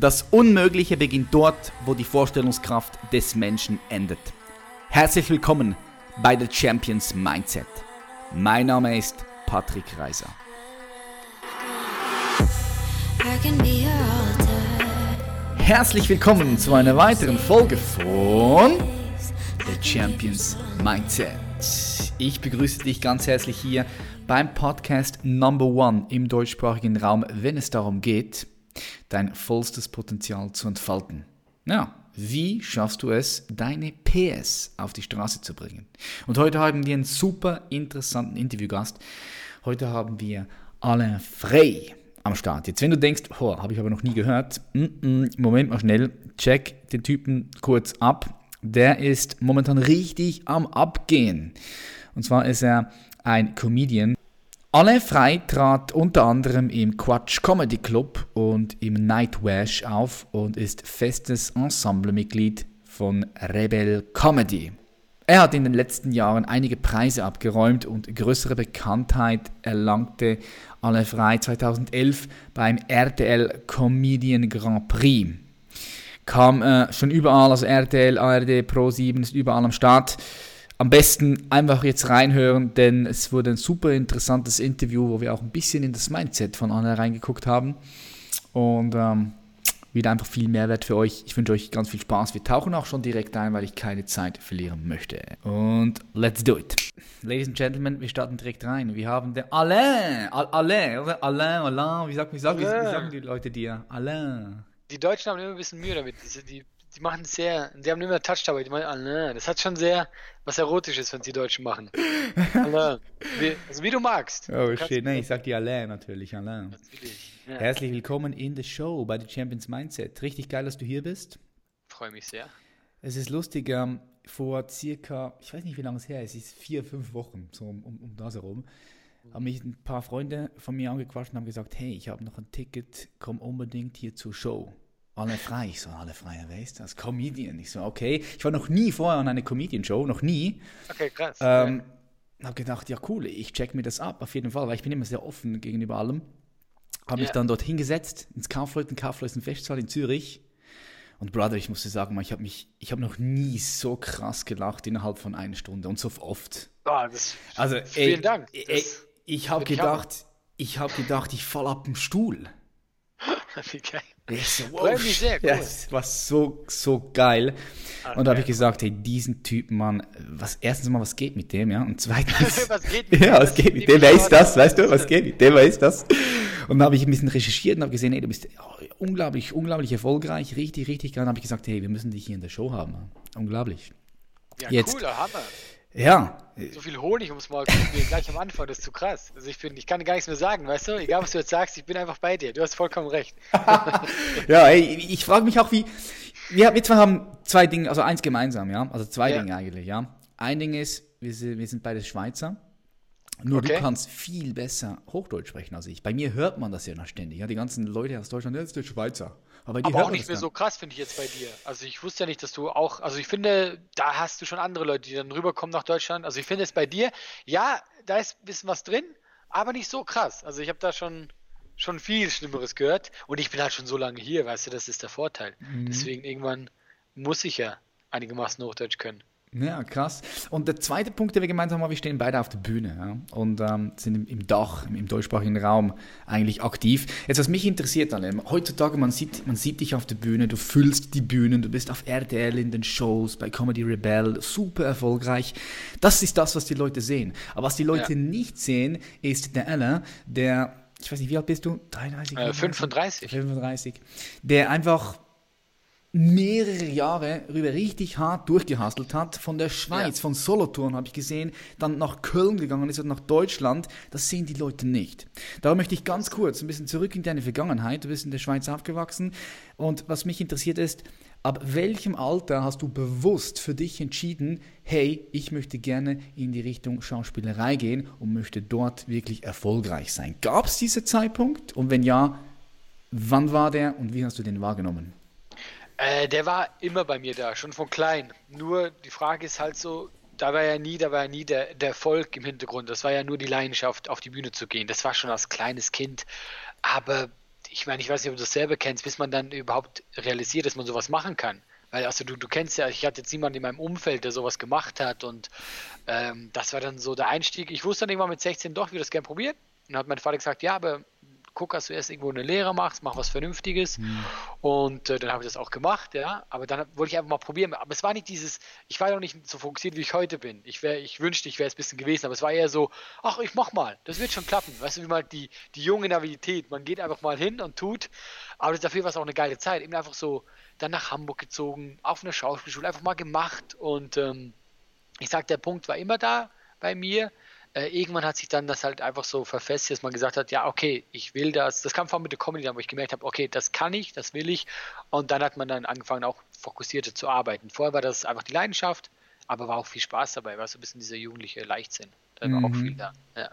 Das Unmögliche beginnt dort, wo die Vorstellungskraft des Menschen endet. Herzlich willkommen bei The Champions Mindset. Mein Name ist Patrick Reiser. Herzlich willkommen zu einer weiteren Folge von The Champions Mindset. Ich begrüße dich ganz herzlich hier beim Podcast Number One im deutschsprachigen Raum, wenn es darum geht, dein vollstes Potenzial zu entfalten. Ja, wie schaffst du es, deine PS auf die Straße zu bringen? Und heute haben wir einen super interessanten Interviewgast. Heute haben wir Alain Frey am Start. Jetzt, wenn du denkst, oh, habe ich aber noch nie gehört, Moment mal schnell, check den Typen kurz ab. Der ist momentan richtig am Abgehen. Und zwar ist er ein Comedian. Alain Frey trat unter anderem im Quatsch Comedy Club und im Nightwash auf und ist festes Ensemblemitglied von Rebel Comedy. Er hat in den letzten Jahren einige Preise abgeräumt und größere Bekanntheit erlangte Alain Frey 2011 beim RTL Comedian Grand Prix. Kam äh, schon überall, also RTL, ARD, Pro7 ist überall am Start. Am besten einfach jetzt reinhören, denn es wurde ein super interessantes Interview, wo wir auch ein bisschen in das Mindset von Anna reingeguckt haben. Und ähm, wieder einfach viel Mehrwert für euch. Ich wünsche euch ganz viel Spaß. Wir tauchen auch schon direkt ein, weil ich keine Zeit verlieren möchte. Und let's do it. Ladies and Gentlemen, wir starten direkt rein. Wir haben den Alain. Alain, oder? Alain, Alain. Wie, sagt, wie, sagt, wie, wie sagen die Leute dir? Alain. Die Deutschen haben immer ein bisschen Mühe damit. Die, die, machen es sehr, die haben immer Touch dabei. Die meinen Alain. Das hat schon sehr was Erotisches, wenn die Deutschen machen. Alain. Wie, also wie du magst. Oh du shit, nein, ich sag dir Alain natürlich, Alain. Natürlich. Ja. Herzlich willkommen in the show bei The Champions Mindset. Richtig geil, dass du hier bist. Freue mich sehr. Es ist lustig, ähm, vor circa, ich weiß nicht, wie lange es her ist, es ist vier, fünf Wochen, so um, um, um das herum, haben mich ein paar Freunde von mir angequatscht und haben gesagt, hey, ich habe noch ein Ticket, komm unbedingt hier zur Show. Alle frei, ich so, alle frei, wer ist das? Comedian. Ich so, okay. Ich war noch nie vorher an einer Comedian-Show, noch nie. Okay, krass. Ähm, habe gedacht, ja cool, ich check mir das ab, auf jeden Fall, weil ich bin immer sehr offen gegenüber allem. Habe mich Ja. dann dort hingesetzt, ins Kaufleuten, Kaufleuten Festsaal in Zürich. Und Brother, ich musste sagen, ich habe mich, ich habe noch nie so krass gelacht innerhalb von einer Stunde und so oft. Ah, das, Also, vielen ey, Dank. Ey, Das, ich habe gedacht, ich habe gedacht, ich fall ab dem Stuhl. wie geil. So, Freut mich sehr, Ja, cool. es war so, so geil. Und da habe ich Okay. gesagt, hey, diesen Typen, Mann, was, erstens mal, was geht mit dem, ja? Und zweitens, Was geht mit ja, dem? Was geht mit Wer ist das? Weißt du, was geht mit dem? Wer ist das? Und dann habe ich ein bisschen recherchiert und habe gesehen, hey, du bist oh, unglaublich, unglaublich erfolgreich, richtig, richtig geil. Und habe ich gesagt, hey, wir müssen dich hier in der Show haben. Unglaublich. Ja, Jetzt- cooler Hammer. Ja, So viel Honig ums Maul gleich am Anfang, das ist zu krass. Also ich bin, ich kann gar nichts mehr sagen, weißt du? Egal was du jetzt sagst, ich bin einfach bei dir. Du hast vollkommen recht. ja, ey, ich frage mich auch, wie. Wir, wir zwei haben zwei Dinge, also eins gemeinsam, ja. Also zwei Ja. Dinge eigentlich, ja. Ein Ding ist, wir sind, wir sind beide Schweizer. Nur du Okay. kannst viel besser Hochdeutsch sprechen als ich. Bei mir hört man das ja noch ständig. Ja, die ganzen Leute aus Deutschland, das ist der Schweizer. Aber dir Aber auch nicht mehr gar so krass, finde ich jetzt bei dir. Also ich wusste ja nicht, dass du auch, also ich finde, da hast du schon andere Leute, die dann rüberkommen nach Deutschland. Also ich finde es bei dir, ja, da ist ein bisschen was drin, aber nicht so krass. Also ich habe da schon, schon viel Schlimmeres gehört und ich bin halt schon so lange hier, weißt du, das ist der Vorteil. Mhm. Deswegen irgendwann muss ich ja einigermaßen Hochdeutsch können. Ja, krass. Und der zweite Punkt, den wir gemeinsam haben, wir stehen beide auf der Bühne ja, und ähm, sind im, im Dach, im, im deutschsprachigen Raum eigentlich aktiv. Jetzt, was mich interessiert, Alain, heutzutage, man sieht, man sieht dich auf der Bühne, du füllst die Bühnen, du bist auf RTL in den Shows, bei Comedy Rebel, super erfolgreich. Das ist das, was die Leute sehen. Aber was die Leute Ja. nicht sehen, ist der Alain, der, ich weiß nicht, wie alt bist du? 33? Äh, 35. 35. Der einfach mehrere Jahre rüber richtig hart durchgehustelt hat. Von der Schweiz, Ja. von Solothurn habe ich gesehen, dann nach Köln gegangen ist und nach Deutschland. Das sehen die Leute nicht. Darum möchte ich ganz kurz ein bisschen zurück in deine Vergangenheit. Du bist in der Schweiz aufgewachsen und was mich interessiert ist, ab welchem Alter hast du bewusst für dich entschieden, hey, ich möchte gerne in die Richtung Schauspielerei gehen und möchte dort wirklich erfolgreich sein? Gab es diesen Zeitpunkt? Und wenn ja, wann war der und wie hast du den wahrgenommen? Äh, der war immer bei mir da, schon von klein. Nur die Frage ist halt so, da war ja nie, da war ja nie der, der Erfolg im Hintergrund. Das war ja nur die Leidenschaft, auf die Bühne zu gehen. Das war schon als kleines Kind. Aber ich meine, ich weiß nicht, ob du das selber kennst, bis man dann überhaupt realisiert, dass man sowas machen kann. Weil, also du, du kennst ja, ich hatte jetzt niemanden in meinem Umfeld, der sowas gemacht hat und ähm, das war dann so der Einstieg. Ich wusste dann irgendwann mit 16 doch, ich würde das gerne probieren. Und dann hat mein Vater gesagt, ja, aber guck, dass du erst irgendwo eine Lehre machst, mach was Vernünftiges. Mhm. Und äh, dann habe ich das auch gemacht, ja. Aber dann wollte ich einfach mal probieren. Aber es war nicht dieses, ich war noch nicht so fokussiert, wie ich heute bin. Ich, wär, ich wünschte, ich wäre es ein bisschen gewesen, aber es war eher so, ach, ich mach mal, das wird schon klappen. Weißt du, wie mal die, die junge Navität, man geht einfach mal hin und tut. Aber dafür war es auch eine geile Zeit. Eben einfach so, dann nach Hamburg gezogen, auf eine Schauspielschule, einfach mal gemacht. Und ähm, ich sag, der Punkt war immer da bei mir äh, irgendwann hat sich dann das halt einfach so verfestigt, dass man gesagt hat, ja, okay, ich will das. Das kam vor allem mit der Comedy, wo ich gemerkt habe, okay, das kann ich, das will ich. Und dann hat man dann angefangen, auch fokussierter zu arbeiten. Vorher war das einfach die Leidenschaft, aber war auch viel Spaß dabei, war so ein bisschen dieser jugendliche Leichtsinn. Da war mhm. auch viel da. Ja.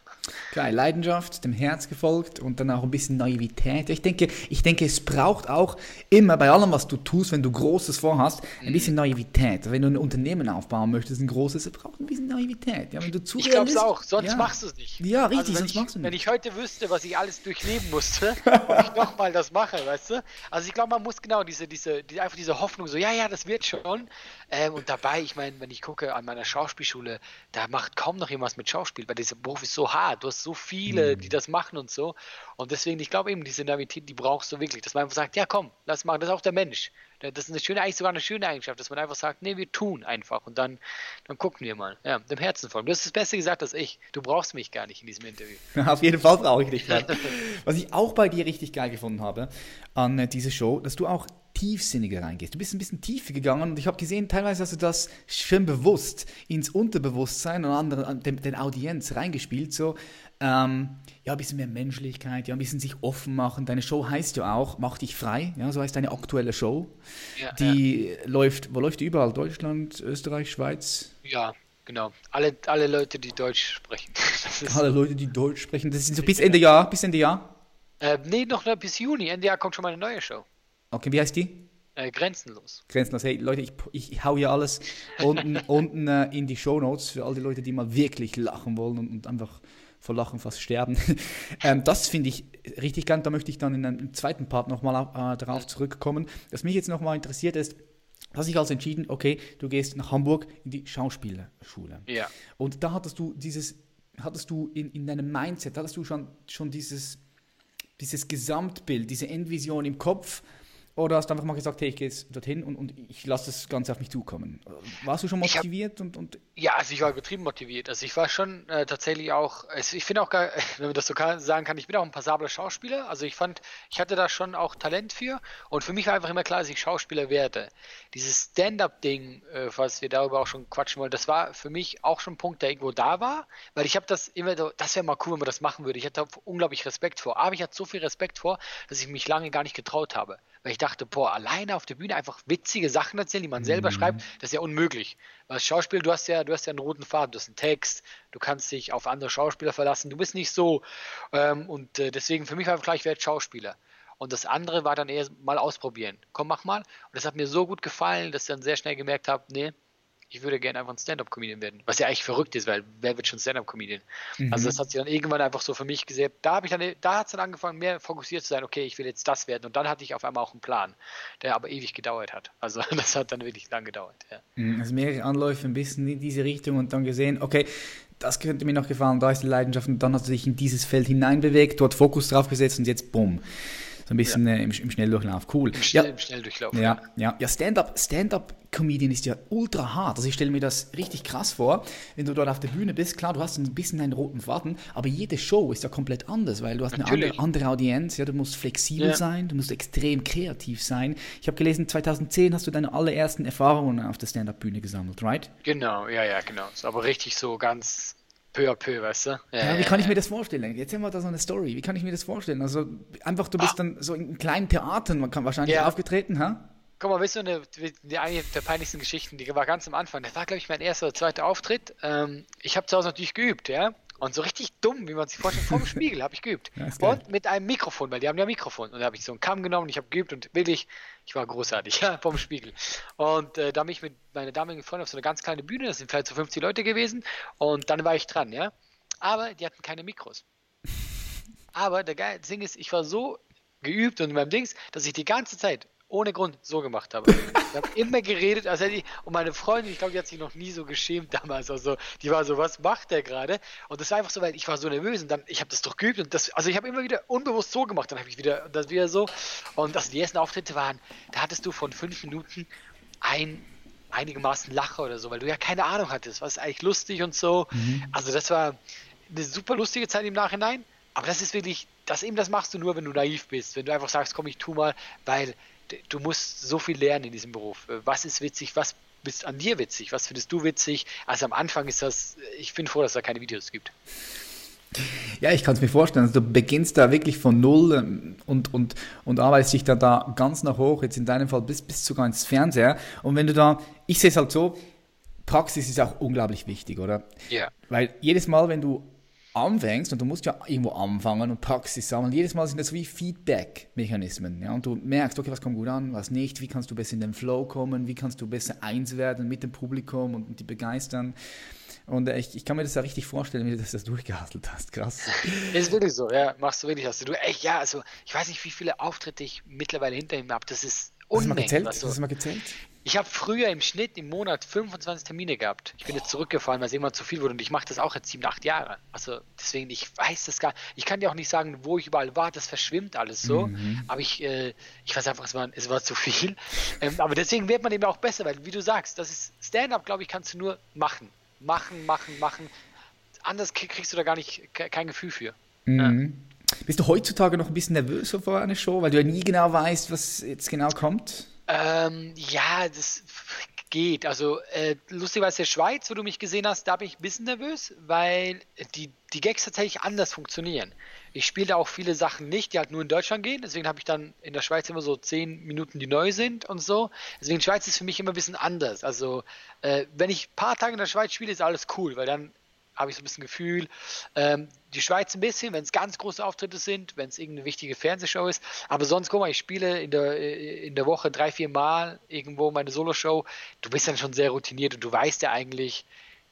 Klar, Leidenschaft, dem Herz gefolgt und dann auch ein bisschen Naivität. Ich denke, ich denke, es braucht auch immer bei allem, was du tust, wenn du Großes vorhast, ein mhm. bisschen Naivität. Wenn du ein Unternehmen aufbauen möchtest, ein großes, es braucht ein bisschen Naivität. Ja, wenn du zu ich glaube es auch, sonst ja. machst du es nicht. Ja, richtig, also sonst ich, machst du nicht. Wenn ich heute wüsste, was ich alles durchleben musste, ob ich nochmal das mache, weißt du? Also ich glaube, man muss genau diese, diese, die, einfach diese Hoffnung so, ja, ja, das wird schon. Ähm, und dabei, ich meine, wenn ich gucke an meiner Schauspielschule, da macht kaum noch jemand mit Schauspiel, weil dieser Beruf ist so hart. Du hast so viele, mhm. die das machen und so. Und deswegen, ich glaube eben, diese Naivität, die brauchst du wirklich, dass man einfach sagt, ja komm, lass machen. Das ist auch der Mensch. Das ist eine schöne, eigentlich sogar eine schöne Eigenschaft, dass man einfach sagt, nee, wir tun einfach und dann, dann gucken wir mal. Ja, dem Herzen folgen. Du hast das Beste gesagt als ich. Du brauchst mich gar nicht in diesem Interview. Auf jeden Fall brauche ich dich. Was ich auch bei dir richtig geil gefunden habe an äh, dieser Show, dass du auch tiefsinniger reingehst. Du bist ein bisschen tiefer gegangen und ich habe gesehen, teilweise hast du das schön bewusst ins Unterbewusstsein und andere, den, den Audienz reingespielt. So, ähm, ja, ein bisschen mehr Menschlichkeit, ja, ein bisschen sich offen machen. Deine Show heißt ja auch, mach dich frei, ja, so heißt deine aktuelle Show. Ja, die ja. läuft, wo läuft die überall? Deutschland, Österreich, Schweiz? Ja, genau. Alle, alle Leute, die Deutsch sprechen. alle Leute, die Deutsch sprechen. Das ist so bis Ende Jahr, bis Ende Jahr? Äh, nee, noch bis Juni. Ende Jahr kommt schon mal eine neue Show. Okay, wie heißt die? Äh, grenzenlos. Grenzenlos. Hey, Leute, ich, ich hau hier alles unten, unten äh, in die Show Notes für all die Leute, die mal wirklich lachen wollen und, und einfach vor Lachen fast sterben. ähm, das finde ich richtig geil. Da möchte ich dann in einem zweiten Part nochmal äh, darauf zurückkommen. Was mich jetzt nochmal interessiert ist, hast dich also entschieden, okay, du gehst nach Hamburg in die Schauspielerschule. Ja. Und da hattest du dieses, hattest du in, in deinem Mindset, hattest du schon, schon dieses, dieses Gesamtbild, diese Endvision im Kopf, oder hast du einfach mal gesagt, hey, ich gehe jetzt dorthin und, und ich lasse das Ganze auf mich zukommen? Warst du schon motiviert? Hab, und, und ja, also ich war übertrieben motiviert. Also ich war schon äh, tatsächlich auch, also ich finde auch, gar, wenn man das so kann, sagen kann, ich bin auch ein passabler Schauspieler. Also ich fand, ich hatte da schon auch Talent für. Und für mich war einfach immer klar, dass ich Schauspieler werde. Dieses Stand-up-Ding, äh, was wir darüber auch schon quatschen wollen, das war für mich auch schon ein Punkt, der irgendwo da war. Weil ich habe das immer, so, das wäre mal cool, wenn man das machen würde. Ich hatte unglaublich Respekt vor. Aber ich hatte so viel Respekt vor, dass ich mich lange gar nicht getraut habe weil ich dachte, boah, alleine auf der Bühne einfach witzige Sachen erzählen, die man selber mhm. schreibt, das ist ja unmöglich. Weil als Schauspiel, du hast ja, du hast ja einen roten Faden, du hast einen Text, du kannst dich auf andere Schauspieler verlassen, du bist nicht so. Ähm, und äh, deswegen für mich war einfach klar, ich werde Schauspieler. Und das andere war dann eher mal ausprobieren. Komm, mach mal. Und das hat mir so gut gefallen, dass ich dann sehr schnell gemerkt habe, nee, ich würde gerne einfach ein Stand-Up-Comedian werden. Was ja eigentlich verrückt ist, weil wer wird schon Stand-Up-Comedian? Mhm. Also das hat sich dann irgendwann einfach so für mich gesehen. Da habe ich dann, da hat es dann angefangen, mehr fokussiert zu sein, okay, ich will jetzt das werden. Und dann hatte ich auf einmal auch einen Plan, der aber ewig gedauert hat. Also das hat dann wirklich lang gedauert. Ja. Mhm, also mehrere Anläufe ein bisschen in diese Richtung und dann gesehen, okay, das könnte mir noch gefallen, da ist die Leidenschaft und dann hat du dich in dieses Feld hineinbewegt, dort Fokus drauf gesetzt und jetzt bumm so ein bisschen ja. äh, im, im, Schnelldurchlauf. Cool. Im, Schnell, ja, im Schnelldurchlauf. Ja, ja. ja Stand-up, Stand-up-Comedian ist ja ultra hart. Also ich stelle mir das richtig krass vor, wenn du dort auf der Bühne bist. Klar, du hast ein bisschen einen roten Faden, aber jede Show ist ja komplett anders, weil du hast eine andere, andere, Audienz. Ja, du musst flexibel ja. sein, du musst extrem kreativ sein. Ich habe gelesen, 2010 hast du deine allerersten Erfahrungen auf der Stand-up-Bühne gesammelt, right? Genau, ja, ja, genau. Ist aber richtig so ganz peu à peu, weißt du? Ja, ja wie kann ich mir das vorstellen? Jetzt haben wir da so eine Story. Wie kann ich mir das vorstellen? Also einfach, du bist ah. dann so in kleinen Theatern, man kann wahrscheinlich ja. aufgetreten, ha? Guck mal, weißt du, eine, die, eine der peinlichsten Geschichten, die war ganz am Anfang. Das war, glaube ich, mein erster oder zweiter Auftritt. Ähm, ich habe zu Hause natürlich geübt, ja. Und so richtig dumm, wie man sich vorstellt, vor dem Spiegel habe ich geübt. Ja, und mit einem Mikrofon, weil die haben ja Mikrofon. Und da habe ich so einen Kamm genommen, ich habe geübt und wirklich, ich war großartig, ja, vom Spiegel. Und äh, da bin ich mit meiner damaligen Freundin auf so eine ganz kleine Bühne, das sind vielleicht so 50 Leute gewesen. Und dann war ich dran, ja. Aber die hatten keine Mikros. Aber der geile Ding ist, ich war so geübt und in meinem Dings, dass ich die ganze Zeit ohne Grund so gemacht habe. Ich habe immer geredet, als hätte ich, und meine Freundin, ich glaube, die hat sich noch nie so geschämt damals. Also, die war so, was macht der gerade? Und das war einfach so, weil ich war so nervös und dann, ich habe das doch geübt und das, also ich habe immer wieder unbewusst so gemacht, dann habe ich wieder, das wieder so. Und also die ersten Auftritte waren, da hattest du von fünf Minuten ein einigermaßen Lacher oder so, weil du ja keine Ahnung hattest, was ist eigentlich lustig und so. Mhm. Also das war eine super lustige Zeit im Nachhinein, aber das ist wirklich, das eben das machst du nur, wenn du naiv bist, wenn du einfach sagst, komm, ich tu mal, weil du musst so viel lernen in diesem Beruf. Was ist witzig, was bist an dir witzig, was findest du witzig? Also am Anfang ist das, ich bin froh, dass da keine Videos gibt. Ja, ich kann es mir vorstellen. Also du beginnst da wirklich von Null ähm, und, und, und arbeitest dich dann da ganz nach hoch, jetzt in deinem Fall bis, bis sogar ins Fernseher. Und wenn du da, ich sehe es halt so, Praxis ist auch unglaublich wichtig, oder? Ja. Weil jedes Mal, wenn du anfängst, und du musst ja irgendwo anfangen und Praxis sammeln, jedes Mal sind das wie Feedback-Mechanismen. Ja? Und du merkst, okay, was kommt gut an, was nicht, wie kannst du besser in den Flow kommen, wie kannst du besser eins werden mit dem Publikum und, und die begeistern. Und äh, ich, ich kann mir das ja richtig vorstellen, wie du das, das durchgehastelt hast. Krass. ist wirklich so, ja. Machst du wirklich. Hast du echt, ja, also ich weiß nicht, wie viele Auftritte ich mittlerweile hinter ihm habe. Das ist Unmengen. Hast du mal gezählt? Hast du mal gezählt? Ich habe früher im Schnitt im Monat 25 Termine gehabt. Ich bin jetzt zurückgefallen, weil es irgendwann zu viel wurde und ich mache das auch jetzt sieben, acht Jahre. Also deswegen, ich weiß das gar nicht. Ich kann dir auch nicht sagen, wo ich überall war, das verschwimmt alles so. Mhm. Aber ich, äh, ich weiß einfach, es war, es war zu viel. Ähm, aber deswegen wird man eben auch besser, weil wie du sagst, das ist Stand-up, glaube ich, kannst du nur machen. Machen, machen, machen. Anders kriegst du da gar nicht kein Gefühl für. Mhm. Ja. Bist du heutzutage noch ein bisschen nervöser vor einer Show, weil du ja nie genau weißt, was jetzt genau kommt? Ähm, ja, das geht. Also äh, lustigerweise der Schweiz, wo du mich gesehen hast, da bin ich ein bisschen nervös, weil die, die Gags tatsächlich anders funktionieren. Ich spiele da auch viele Sachen nicht, die halt nur in Deutschland gehen. Deswegen habe ich dann in der Schweiz immer so zehn Minuten, die neu sind und so. Deswegen Schweiz ist für mich immer ein bisschen anders. Also äh, wenn ich ein paar Tage in der Schweiz spiele, ist alles cool, weil dann habe ich so ein bisschen Gefühl. Ähm, die Schweiz ein bisschen, wenn es ganz große Auftritte sind, wenn es irgendeine wichtige Fernsehshow ist. Aber sonst, guck mal, ich spiele in der, äh, in der Woche drei, vier Mal irgendwo meine Soloshow. Du bist dann schon sehr routiniert und du weißt ja eigentlich,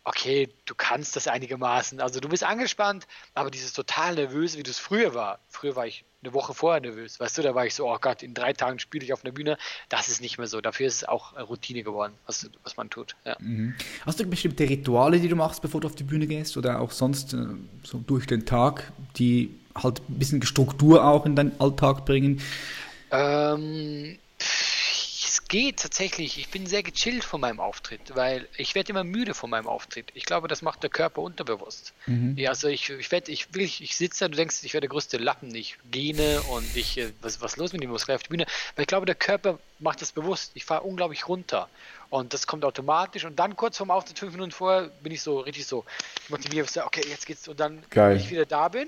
okay, du kannst das einigermaßen. Also du bist angespannt, aber dieses total nervöse, wie du es früher war. Früher war ich eine Woche vorher nervös. Weißt du, da war ich so, oh Gott, in drei Tagen spiele ich auf einer Bühne. Das ist nicht mehr so. Dafür ist es auch Routine geworden, was, was man tut. Ja. Mhm. Hast du bestimmte Rituale, die du machst, bevor du auf die Bühne gehst oder auch sonst äh, so durch den Tag, die halt ein bisschen Struktur auch in deinen Alltag bringen? Ähm, geht tatsächlich. Ich bin sehr gechillt von meinem Auftritt, weil ich werde immer müde von meinem Auftritt. Ich glaube, das macht der Körper unterbewusst. Mhm. Ja, also ich, ich werde, ich will, ich, ich sitze da, du denkst, ich werde der größte Lappen, ich gene und ich, äh, was, was los mit dem Muskel auf die Bühne? Weil ich glaube, der Körper macht das bewusst. Ich fahre unglaublich runter und das kommt automatisch und dann kurz vorm Auftritt, fünf Minuten vorher, bin ich so richtig so motiviert, okay, jetzt geht's und dann, Geil. wenn ich wieder da bin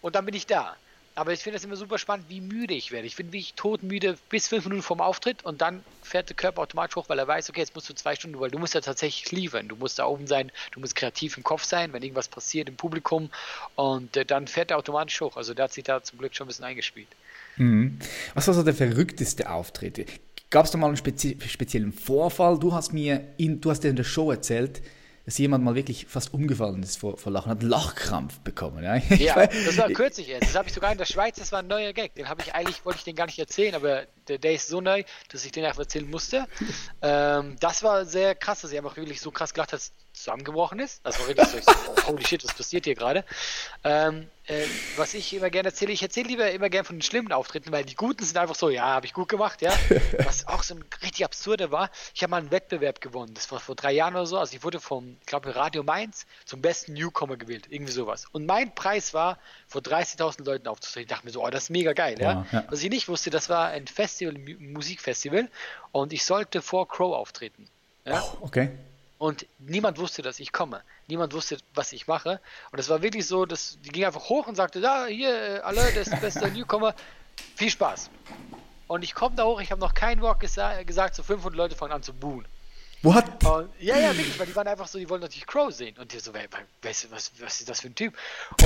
und dann bin ich da. Aber ich finde es immer super spannend, wie müde ich werde. Ich bin wie ich todmüde bis fünf Minuten vorm Auftritt und dann fährt der Körper automatisch hoch, weil er weiß, okay, jetzt musst du zwei Stunden, weil du musst ja tatsächlich liefern. Du musst da oben sein, du musst kreativ im Kopf sein, wenn irgendwas passiert im Publikum und äh, dann fährt er automatisch hoch. Also der hat sich da zum Glück schon ein bisschen eingespielt. Mhm. Was war so der verrückteste Auftritt? Gab es da mal einen spezi speziellen Vorfall? Du hast mir in, du hast dir in der Show erzählt, dass jemand mal wirklich fast umgefallen ist vor, vor Lachen, hat Lachkrampf bekommen. Ja, ja das war kürzlich jetzt. Das habe ich sogar in der Schweiz, das war ein neuer Gag. Den habe ich eigentlich, wollte ich den gar nicht erzählen, aber der, der ist so neu, dass ich den einfach erzählen musste. Ähm, das war sehr krass, dass ich einfach wirklich so krass gelacht habe, zusammengebrochen ist. War richtig so, oh, holy shit, was passiert hier gerade? Ähm, äh, was ich immer gerne erzähle, ich erzähle lieber immer gerne von den schlimmen Auftritten, weil die guten sind einfach so, ja, habe ich gut gemacht, ja. Was auch so ein richtig absurder war, ich habe mal einen Wettbewerb gewonnen, das war vor drei Jahren oder so, also ich wurde vom, ich glaube, Radio Mainz zum besten Newcomer gewählt, irgendwie sowas. Und mein Preis war, vor 30.000 Leuten aufzutreten. Ich dachte mir so, oh, das ist mega geil, ja. ja. Was ich nicht wusste, das war ein Festival, ein Musikfestival und ich sollte vor Crow auftreten. Ja? Oh, okay. Und niemand wusste, dass ich komme. Niemand wusste, was ich mache. Und es war wirklich so, dass die ging einfach hoch und sagte, da, hier, äh, alle, das ist beste Newcomer. Viel Spaß. Und ich komme da hoch, ich habe noch kein Wort gesa gesagt, so 500 Leute fangen an zu buhen. What? Und, ja, ja, wirklich, weil die waren einfach so, die wollten natürlich Crow sehen. Und die so, wer, wer, was, was ist das für ein Typ?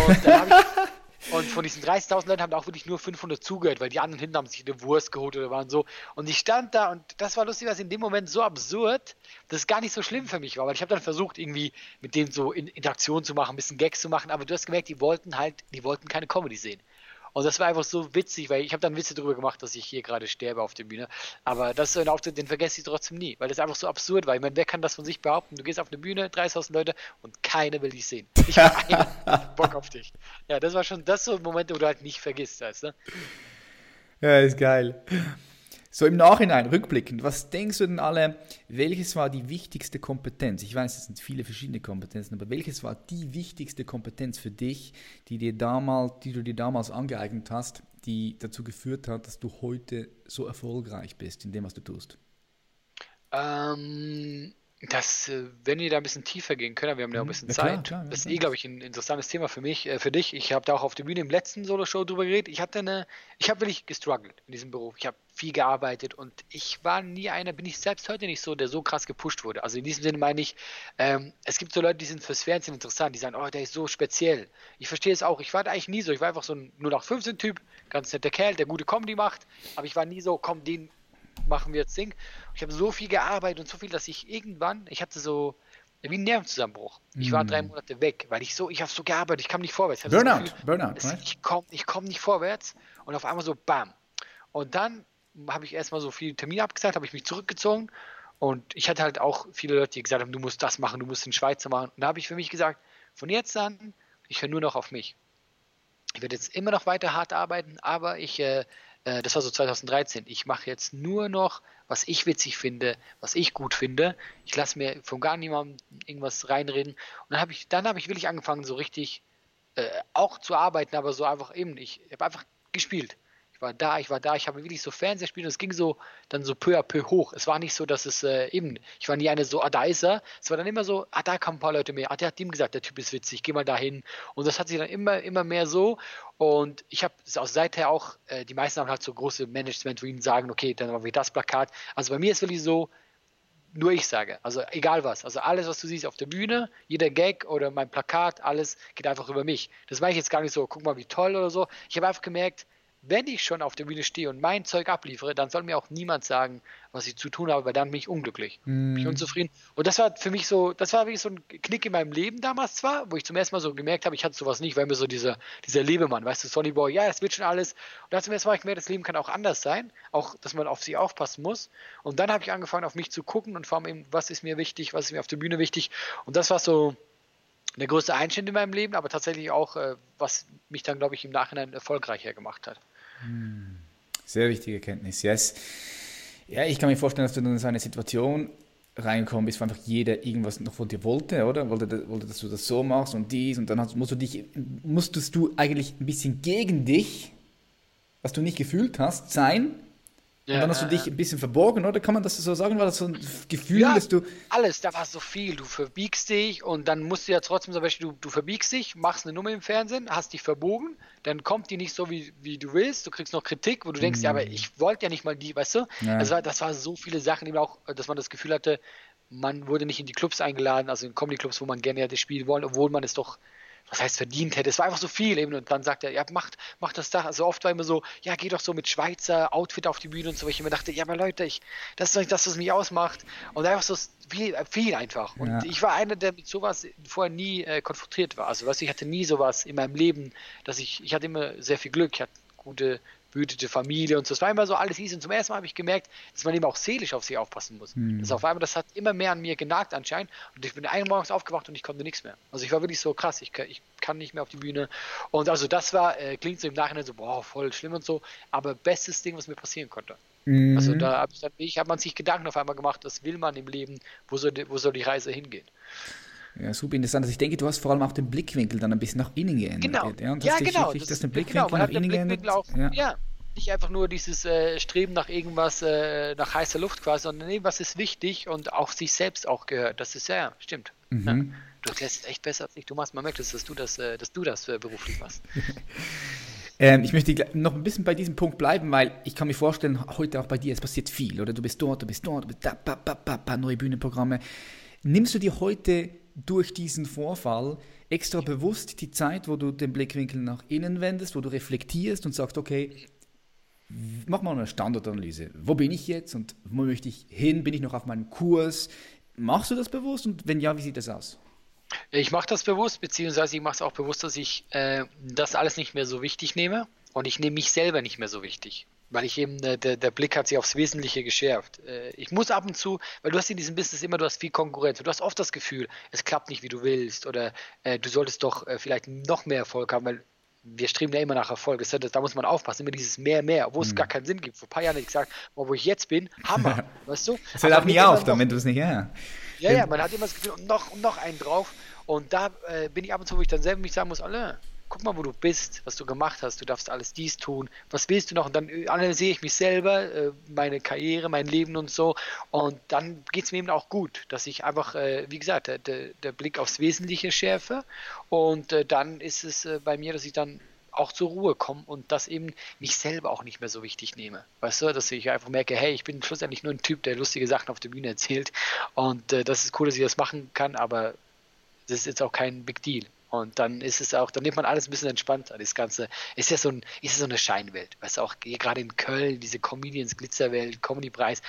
Und dann habe ich und von diesen 30.000 Leuten haben auch wirklich nur 500 zugehört, weil die anderen hinten haben sich eine Wurst geholt oder waren so. Und ich stand da und das war lustig, was in dem Moment so absurd, dass es gar nicht so schlimm für mich war. Weil ich habe dann versucht, irgendwie mit denen so in Interaktion zu machen, ein bisschen Gags zu machen, aber du hast gemerkt, die wollten halt, die wollten keine Comedy sehen. Und das war einfach so witzig, weil ich habe dann Witze darüber gemacht, dass ich hier gerade sterbe auf der Bühne. Aber das ist ein Auftritt, den vergesse ich trotzdem nie, weil das einfach so absurd war. Ich meine, wer kann das von sich behaupten? Du gehst auf eine Bühne, 30.000 Leute und keiner will dich sehen. Ich habe Bock auf dich. Ja, das war schon das so ein Moment, wo du halt nicht vergisst, weißt du? Ja, ist geil. So im Nachhinein, rückblickend, was denkst du denn alle, welches war die wichtigste Kompetenz? Ich weiß, es sind viele verschiedene Kompetenzen, aber welches war die wichtigste Kompetenz für dich, die, dir damals, die du dir damals angeeignet hast, die dazu geführt hat, dass du heute so erfolgreich bist in dem, was du tust? Ähm, das, äh, wenn wir da ein bisschen tiefer gehen können, wir haben ja auch ein mhm. bisschen ja, Zeit. Klar, klar, das ist eh, glaube ich, ein interessantes Thema für mich, äh, für dich. Ich habe da auch auf der Bühne im letzten Solo-Show drüber geredet. Ich hatte eine, ich habe wirklich gestruggelt in diesem Beruf. Ich habe viel gearbeitet und ich war nie einer, bin ich selbst heute nicht so, der so krass gepusht wurde. Also in diesem Sinne meine ich, ähm, es gibt so Leute, die sind fürs Fernsehen interessant, die sagen, oh, der ist so speziell. Ich verstehe es auch. Ich war da eigentlich nie so. Ich war einfach so ein 0815-Typ, ganz netter Kerl, der gute Comedy macht, aber ich war nie so, komm, den machen wir jetzt Ding. Ich habe so viel gearbeitet und so viel, dass ich irgendwann, ich hatte so wie ein Nervenzusammenbruch. Ich war drei mm. Monate weg, weil ich so, ich habe so gearbeitet, ich kam nicht vorwärts. Burnout, Gefühl, Burnout. Es, Ich komme ich komm nicht vorwärts und auf einmal so bam. Und dann habe ich erstmal so viele Termine abgesagt, habe ich mich zurückgezogen und ich hatte halt auch viele Leute, die gesagt haben, du musst das machen, du musst den Schweizer machen. Und da habe ich für mich gesagt, von jetzt an, ich höre nur noch auf mich. Ich werde jetzt immer noch weiter hart arbeiten, aber ich äh, äh, das war so 2013. Ich mache jetzt nur noch, was ich witzig finde, was ich gut finde. Ich lasse mir von gar niemandem irgendwas reinreden. Und dann habe ich, dann ich wirklich angefangen, so richtig äh, auch zu arbeiten, aber so einfach eben. Ich habe einfach gespielt ich war da, ich war da, ich habe wirklich so Fernsehspiele und es ging so dann so peu à peu hoch. Es war nicht so, dass es äh, eben, ich war nie eine so, ah, da ist er. Es war dann immer so, ah, da kamen ein paar Leute mehr, ah, der hat ihm gesagt, der Typ ist witzig, geh mal dahin. Und das hat sich dann immer, immer mehr so. Und ich habe es auch seither auch, äh, die meisten haben halt so große Management, wo ihnen sagen, okay, dann machen wir das Plakat. Also bei mir ist wirklich so, nur ich sage. Also egal was. Also alles, was du siehst auf der Bühne, jeder Gag oder mein Plakat, alles geht einfach über mich. Das mache ich jetzt gar nicht so, guck mal, wie toll oder so. Ich habe einfach gemerkt, wenn ich schon auf der Bühne stehe und mein Zeug abliefere, dann soll mir auch niemand sagen, was ich zu tun habe, weil dann bin ich unglücklich, mm. bin ich mhm. unzufrieden. Und das war für mich so, das war wirklich so ein Knick in meinem Leben damals zwar, wo ich zum ersten Mal so gemerkt habe, ich hatte sowas nicht, weil mir so dieser, dieser Lebemann, weißt du, Sonny Boy, ja, es wird schon alles. Und dann zum ersten Mal gemerkt, das Leben kann auch anders sein, auch, dass man auf sich aufpassen muss. Und dann habe ich angefangen, auf mich zu gucken und vor allem eben, was ist mir wichtig, was ist mir auf der Bühne wichtig. Und das war so, der größte Einschnitt in meinem Leben, aber tatsächlich auch, äh, was mich dann, glaube ich, im Nachhinein erfolgreicher gemacht hat. Hm. Sehr wichtige Kenntnis, yes. Ja, ich kann mir vorstellen, dass du in so eine Situation reingekommen bist, wo einfach jeder irgendwas noch von dir wollte, oder? Wollte, wollte, dass du das so machst und dies und dann hast, musst du dich, musstest du eigentlich ein bisschen gegen dich, was du nicht gefühlt hast, sein, ja, und dann hast du dich ein bisschen verborgen, oder? Kann man das so sagen? War das so ein Gefühl, ja, dass du. Alles, da war so viel. Du verbiegst dich und dann musst du ja trotzdem zum Beispiel, du, du verbiegst dich, machst eine Nummer im Fernsehen, hast dich verbogen, dann kommt die nicht so, wie, wie du willst. Du kriegst noch Kritik, wo du denkst, mhm. ja, aber mm. ich wollte ja nicht mal die, weißt du? Ja. Also, das war so viele Sachen, eben auch, dass man das Gefühl hatte, man wurde nicht in die Clubs eingeladen, also in Comedy-Clubs, wo man gerne hätte spielen wollen, obwohl man es doch was heißt verdient hätte. Es war einfach so viel eben. Und dann sagt er, ja, macht, macht das da. Also oft war immer so, ja, geh doch so mit Schweizer Outfit auf die Bühne und so. Ich immer dachte, ja, aber Leute, ich, das ist doch nicht das, was mich ausmacht. Und einfach so viel, viel einfach. Und ja. ich war einer, der mit sowas vorher nie äh, konfrontiert war. Also, weißt du, ich hatte nie sowas in meinem Leben, dass ich, ich hatte immer sehr viel Glück. Ich hatte gute behütete Familie und so. Es war immer so alles hieß. Und zum ersten Mal habe ich gemerkt, dass man eben auch seelisch auf sich aufpassen muss. Mhm. Das auf einmal, das hat immer mehr an mir genagt anscheinend. Und ich bin einen morgens aufgewacht und ich konnte nichts mehr. Also ich war wirklich so krass, ich, ich kann nicht mehr auf die Bühne. Und also das war, äh, klingt so im Nachhinein so, boah, voll schlimm und so. Aber bestes Ding, was mir passieren konnte. Mhm. Also da habe ich dann, ich habe man sich Gedanken auf einmal gemacht, das will man im Leben, wo soll wo soll die Reise hingehen. Ja, super interessant. Also ich denke, du hast vor allem auch den Blickwinkel dann ein bisschen nach innen geändert. Genau. Ja, und ja genau. Das, das den Blickwinkel genau, nach innen geändert. Auch, ja. ja. nicht einfach nur dieses äh, Streben nach irgendwas, äh, nach heißer Luft quasi, sondern nee, was ist wichtig und auch sich selbst auch gehört. Das ist ja, stimmt. Mhm. Ja. Du erklärst es echt besser als ich. Du machst, man merkt, dass du das, äh, dass du das äh, beruflich machst. Ähm, ich möchte noch ein bisschen bei diesem Punkt bleiben, weil ich kann mir vorstellen, heute auch bei dir, es passiert viel, oder? Du bist dort, du bist dort, du bist da, ba, ba, ba, ba, neue Bühnenprogramme. Nimmst du dir heute durch diesen Vorfall extra bewusst die Zeit, wo du den Blickwinkel nach innen wendest, wo du reflektierst und sagst, okay, mach mal eine Standardanalyse. Wo bin ich jetzt und wo möchte ich hin? Bin ich noch auf meinem Kurs? Machst du das bewusst und wenn ja, wie sieht das aus? Ich mache das bewusst, beziehungsweise ich mache es auch bewusst, dass ich äh, das alles nicht mehr so wichtig nehme. und ich nehme mich selber nicht mehr so wichtig. Weil ich eben, äh, der, der Blick hat sich aufs Wesentliche geschärft. Äh, ich muss ab und zu, weil du hast in diesem Business immer, du hast viel Konkurrenz. Du hast oft das Gefühl, es klappt nicht, wie du willst. Oder äh, du solltest doch äh, vielleicht noch mehr Erfolg haben, weil wir streben ja immer nach Erfolg. Das, da muss man aufpassen, immer dieses mehr, mehr, obwohl es mhm. gar keinen Sinn gibt. Vor ein paar Jahren hätte ich gesagt, wo ich jetzt bin, Hammer, weißt du? Das hört auch nie auf, damit du es nicht, ja. Ja, ja, man hat immer das Gefühl, und noch, noch einen drauf. Und da äh, bin ich ab und zu, wo ich dann selber mich sagen muss, alle, guck mal, wo du bist, was du gemacht hast, du darfst alles dies tun, was willst du noch? Und dann äh, analysiere ich mich selber, äh, meine Karriere, mein Leben und so. Und dann geht es mir eben auch gut, dass ich einfach, äh, wie gesagt, der, der, Blick aufs Wesentliche schärfe. Und dann ist es bei mir, dass ich dann auch zur Ruhe komme und das eben mich selber auch nicht mehr so wichtig nehme. Weißt du, dass ich einfach merke, hey, ich bin schlussendlich nur ein Typ, der lustige Sachen auf der Bühne erzählt. Und äh, das ist cool, dass ich das machen kann, aber das ist jetzt auch kein Big Deal. Und dann ist es auch, dann nimmt man alles ein bisschen entspannter. Das Ganze ist ja so, ein, ist so eine Scheinwelt. Weißt du, auch gerade in Köln, diese Comedians, Glitzerwelt, Comedy-Preis.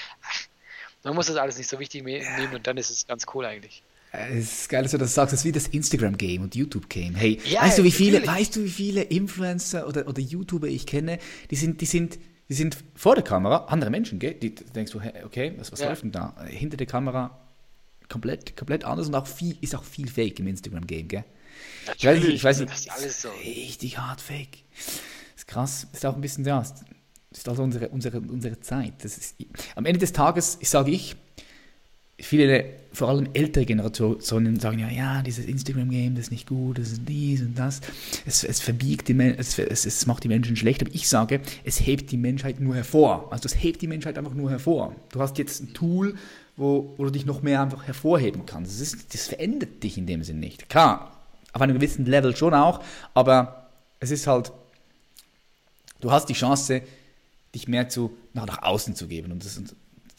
Man muss das alles nicht so wichtig nehmen und dann ist es ganz cool eigentlich. Es ist geil, dass du das sagst. Das ist wie das Instagram-Game und YouTube-Game. Hey, ja, weißt du, wie viele, weißt du, wie viele Influencer oder, oder YouTuber ich kenne, die sind, die sind, die sind vor der Kamera, andere Menschen, gell? Die denkst du, okay, was, was ja. läuft denn da? Hinter der Kamera komplett, komplett anders und auch viel, ist auch viel Fake im Instagram-Game, gell? Ich weiß nicht, ich weiß nicht, das ist alles so. richtig hart Fake. Das ist krass, ist auch ein bisschen, ja, das ist also unsere, unsere, unsere Zeit. Das ist, am Ende des Tages, ich sage ich, viele, vor allem ältere Generationen sagen ja, ja, dieses Instagram-Game, das ist nicht gut, das ist dies und das. Es, es verbiegt die Men es, es, es macht die Menschen schlecht, aber ich sage, es hebt die Menschheit nur hervor. Also es hebt die Menschheit einfach nur hervor. Du hast jetzt ein Tool, wo, wo du dich noch mehr einfach hervorheben kannst. Das, ist, das verändert dich in dem Sinn nicht. Klar, auf einem gewissen Level schon auch, aber es ist halt, du hast die Chance, dich mehr zu, nach, nach außen zu geben. Und das,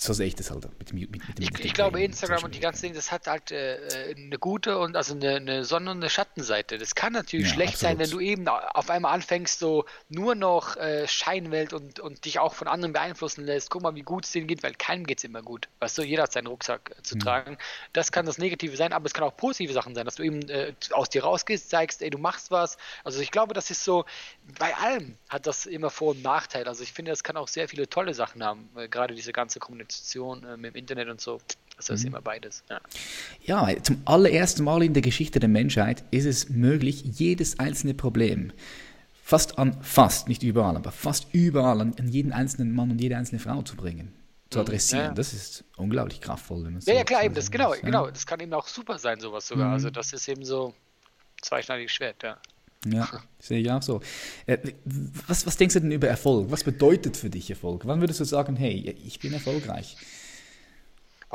so sehe ich das halt mit, mit, mit dem. Ich, ich glaube, Instagram und die ganzen Dinge, das hat halt äh, eine gute und also eine, eine Sonne- und eine Schattenseite. Das kann natürlich ja, schlecht absolut. sein, wenn du eben auf einmal anfängst, so nur noch äh, Scheinwelt und, und dich auch von anderen beeinflussen lässt. Guck mal, wie gut es denen geht, weil keinem geht es immer gut. Weißt du, jeder hat seinen Rucksack äh, zu mhm. tragen. Das kann das Negative sein, aber es kann auch positive Sachen sein, dass du eben äh, aus dir rausgehst, zeigst, ey, du machst was. Also ich glaube, das ist so, bei allem hat das immer Vor- und Nachteil. Also ich finde, das kann auch sehr viele tolle Sachen haben, gerade diese ganze Kommunikation Kommunikation äh, mit dem Internet und so. Also ist mhm. immer beides. Ja. ja, zum allerersten Mal in der Geschichte der Menschheit ist es möglich, jedes einzelne Problem fast an, fast, nicht überall, aber fast überall an, an jeden einzelnen Mann und jede einzelne Frau zu bringen zu mhm. adressieren. Ja. Das ist unglaublich kraftvoll. Wenn ja, so ja, klar, eben, das, genau, genau. Das kann eben auch super sein, sowas sogar. Mhm. Also das ist eben so zweischneidiges Schwert, ja. Ja, sehe ich auch so. Äh, was, was denkst du denn über Erfolg? Was bedeutet für dich Erfolg? Wann würdest du sagen, hey, ich bin erfolgreich?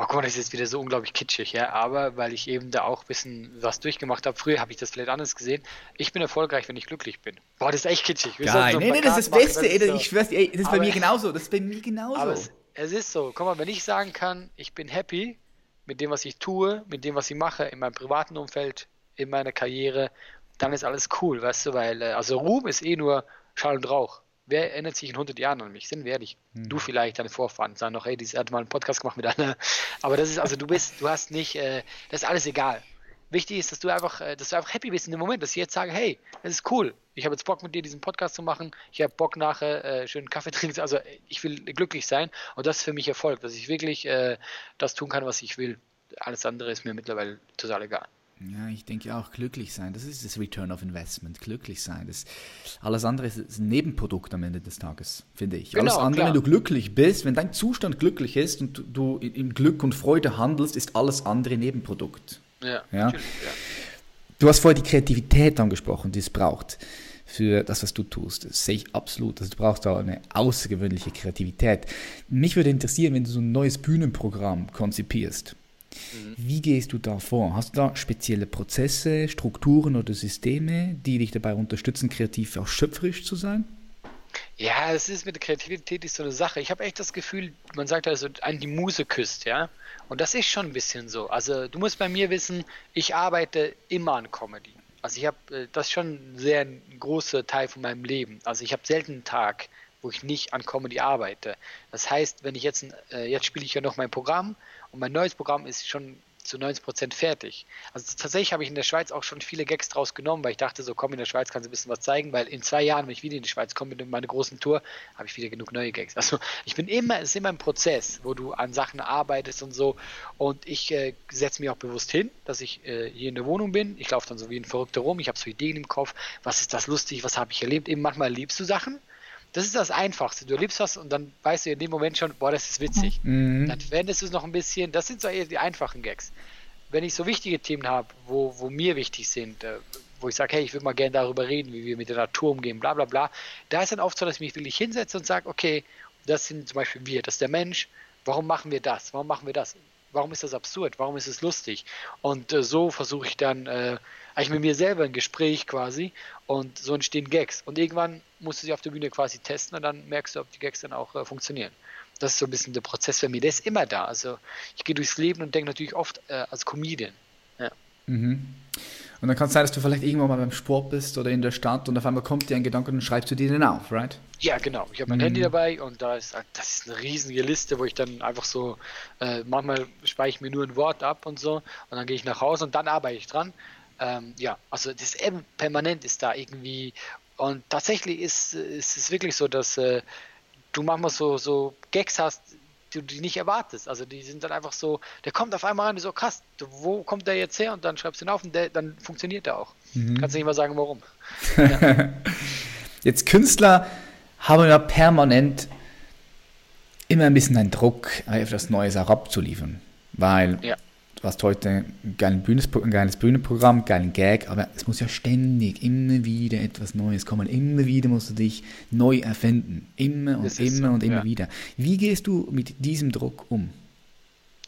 Oh, guck mal, das ist jetzt wieder so unglaublich kitschig, ja, aber weil ich eben da auch ein bisschen was durchgemacht habe, früher habe ich das vielleicht anders gesehen. Ich bin erfolgreich, wenn ich glücklich bin. Boah, das ist echt kitschig. Geil, so nee, nee, das ist das Beste, ey, so. ich schwör's, ey, das ist aber, bei mir genauso, das ist bei mir genauso. Aber es, es ist so, guck mal, wenn ich sagen kann, ich bin happy mit dem, was ich tue, mit dem, was ich mache, in meinem privaten Umfeld, in meiner Karriere dann ist alles cool, weißt du, weil, äh, also Ruhm ist eh nur Schall und Rauch. Wer erinnert sich in 100 Jahren an mich? Sind wir ehrlich? Hm. Du vielleicht, deine Vorfahren, sagen noch, hey, die hat mal einen Podcast gemacht mit einer. Aber das ist, also du bist, du hast nicht, äh, das ist alles egal. Wichtig ist, dass du einfach, äh, dass du einfach happy bist in dem Moment, dass ich jetzt sage, hey, das ist cool. Ich habe jetzt Bock mit dir diesen Podcast zu machen. Ich habe Bock nachher äh, schönen Kaffee trinken. Also ich will glücklich sein und das ist für mich Erfolg, dass ich wirklich äh, das tun kann, was ich will. Alles andere ist mir mittlerweile total egal. Ja, ich denke auch, glücklich sein, das ist das Return of Investment, glücklich sein. Das, alles andere ist ein Nebenprodukt am Ende des Tages, finde ich. Genau, alles andere, klar. wenn du glücklich bist, wenn dein Zustand glücklich ist und du in Glück und Freude handelst, ist alles andere Nebenprodukt. Ja, ja? ja. Du hast vorher die Kreativität angesprochen, die es braucht für das, was du tust. Das sehe ich absolut. Also du brauchst da eine außergewöhnliche Kreativität. Mich würde interessieren, wenn du so ein neues Bühnenprogramm konzipierst Mhm. Wie gehst du da vor? Hast du da spezielle Prozesse, Strukturen oder Systeme, die dich dabei unterstützen, kreativ auch schöpferisch zu sein? Ja, es ist mit der Kreativität ist so eine Sache. Ich habe echt das Gefühl, man sagt also, an die Muse küsst, ja. Und das ist schon ein bisschen so. Also du musst bei mir wissen, ich arbeite immer an Comedy. Also ich habe, äh, das ist schon ein sehr großer Teil von meinem Leben. Also ich habe selten einen Tag, wo ich nicht an Comedy arbeite. Das heißt, wenn ich jetzt, äh, jetzt spiele ich ja noch mein Programm und mein neues Programm ist schon zu 90 Prozent fertig. Also tatsächlich habe ich in der Schweiz auch schon viele Gags draus genommen, weil ich dachte, so komm, in der Schweiz kannst du ein bisschen was zeigen, weil in zwei Jahren, wenn ich wieder in die Schweiz komme mit meiner großen Tour, habe ich wieder genug neue Gags. Also ich bin immer, es ist immer ein Prozess, wo du an Sachen arbeitest und so. Und ich äh, setze mich auch bewusst hin, dass ich äh, hier in der Wohnung bin. Ich laufe dann so wie ein Verrückter rum, ich habe so Ideen im Kopf, was ist das lustig, was habe ich erlebt. Eben manchmal liebst du Sachen das ist das Einfachste. Du erlebst was und dann weißt du in dem Moment schon, boah, das ist witzig. Mhm. Dann wendest du es noch ein bisschen. Das sind so eher die einfachen Gags. Wenn ich so wichtige Themen habe, wo, wo mir wichtig sind, äh, wo ich sage, hey, ich würde mal gerne darüber reden, wie wir mit der Natur umgehen, bla bla bla, da ist dann oft so, dass ich mich wirklich hinsetze und sage, okay, das sind zum Beispiel wir, das ist der Mensch, warum machen wir das? Warum machen wir das? Warum ist das absurd? Warum ist es lustig? Und äh, so versuche ich dann äh, eigentlich mit mir selber ein Gespräch quasi und so entstehen Gags. Und irgendwann musst du sie auf der Bühne quasi testen und dann merkst du, ob die Gags dann auch äh, funktionieren. Das ist so ein bisschen der Prozess für mich. Der ist immer da. Also ich gehe durchs Leben und denke natürlich oft äh, als Comedian. Ja. Mhm. Und dann kann es sein, dass du vielleicht irgendwann mal beim Sport bist oder in der Stadt und auf einmal kommt dir ein Gedanke und dann schreibst du dir den auf, right? Ja, genau. Ich habe mein mhm. Handy dabei und da ist das ist eine riesige Liste, wo ich dann einfach so, äh, manchmal speichere ich mir nur ein Wort ab und so und dann gehe ich nach Hause und dann arbeite ich dran. Ähm, ja, also das eben permanent ist da irgendwie. Und tatsächlich ist, ist es wirklich so, dass äh, du manchmal so, so Gags hast, die du die nicht erwartest. Also die sind dann einfach so, der kommt auf einmal rein, so krass, wo kommt der jetzt her? Und dann schreibst du ihn auf und der, dann funktioniert der auch. Mhm. Kannst du nicht mal sagen, warum. Ja. Jetzt Künstler haben ja permanent immer ein bisschen einen Druck, etwas Neues auch abzuliefern. Weil ja du hast heute ein geiles, Bühnenprogramm, ein geiles Bühnenprogramm, geilen Gag, aber es muss ja ständig, immer wieder etwas Neues kommen. Immer wieder musst du dich neu erfinden. Immer und das immer und immer ja. wieder. Wie gehst du mit diesem Druck um?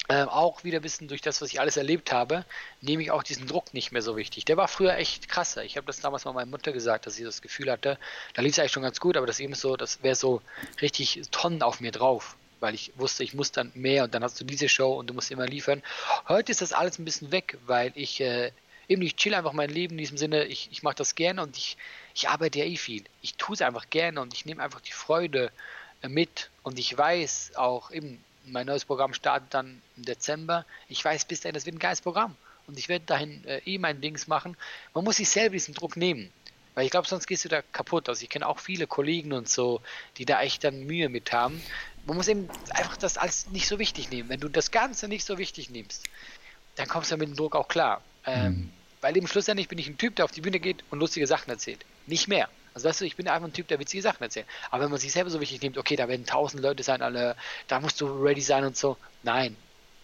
Ähm, auch wieder ein bisschen durch das, was ich alles erlebt habe, nehme ich auch diesen Druck nicht mehr so wichtig. Der war früher echt krasser. Ich habe das damals mal meiner Mutter gesagt, dass sie das Gefühl hatte, da lief es eigentlich schon ganz gut, aber das eben so, das wäre so richtig Tonnen auf mir drauf weil ich wusste, ich muss dann mehr und dann hast du diese Show und du musst immer liefern. Heute ist das alles ein bisschen weg, weil ich äh, eben, ich chill einfach mein Leben in diesem Sinne, ich, ich mache das gerne und ich, ich arbeite ja eh viel. Ich tue es einfach gerne und ich nehme einfach die Freude äh, mit und ich weiß auch eben, mein neues Programm startet dann im Dezember. Ich weiß bis dahin, das wird ein geiles Programm und ich werde dahin äh, eh mein Dings machen. Man muss sich selber diesen Druck nehmen. Weil ich glaube, sonst gehst du da kaputt. Also ich kenne auch viele Kollegen und so, die da echt dann Mühe mit haben man muss eben einfach das alles nicht so wichtig nehmen. Wenn du das Ganze nicht so wichtig nimmst, dann kommst du mit dem Druck auch klar. Ähm, mhm. Weil eben schlussendlich bin ich ein Typ, der auf die Bühne geht und lustige Sachen erzählt. Nicht mehr. Also weißt du, ich bin einfach ein Typ, der witzige Sachen erzählt. Aber wenn man sich selber so wichtig nimmt, okay, da werden tausend Leute sein, alle, da musst du ready sein und so. Nein.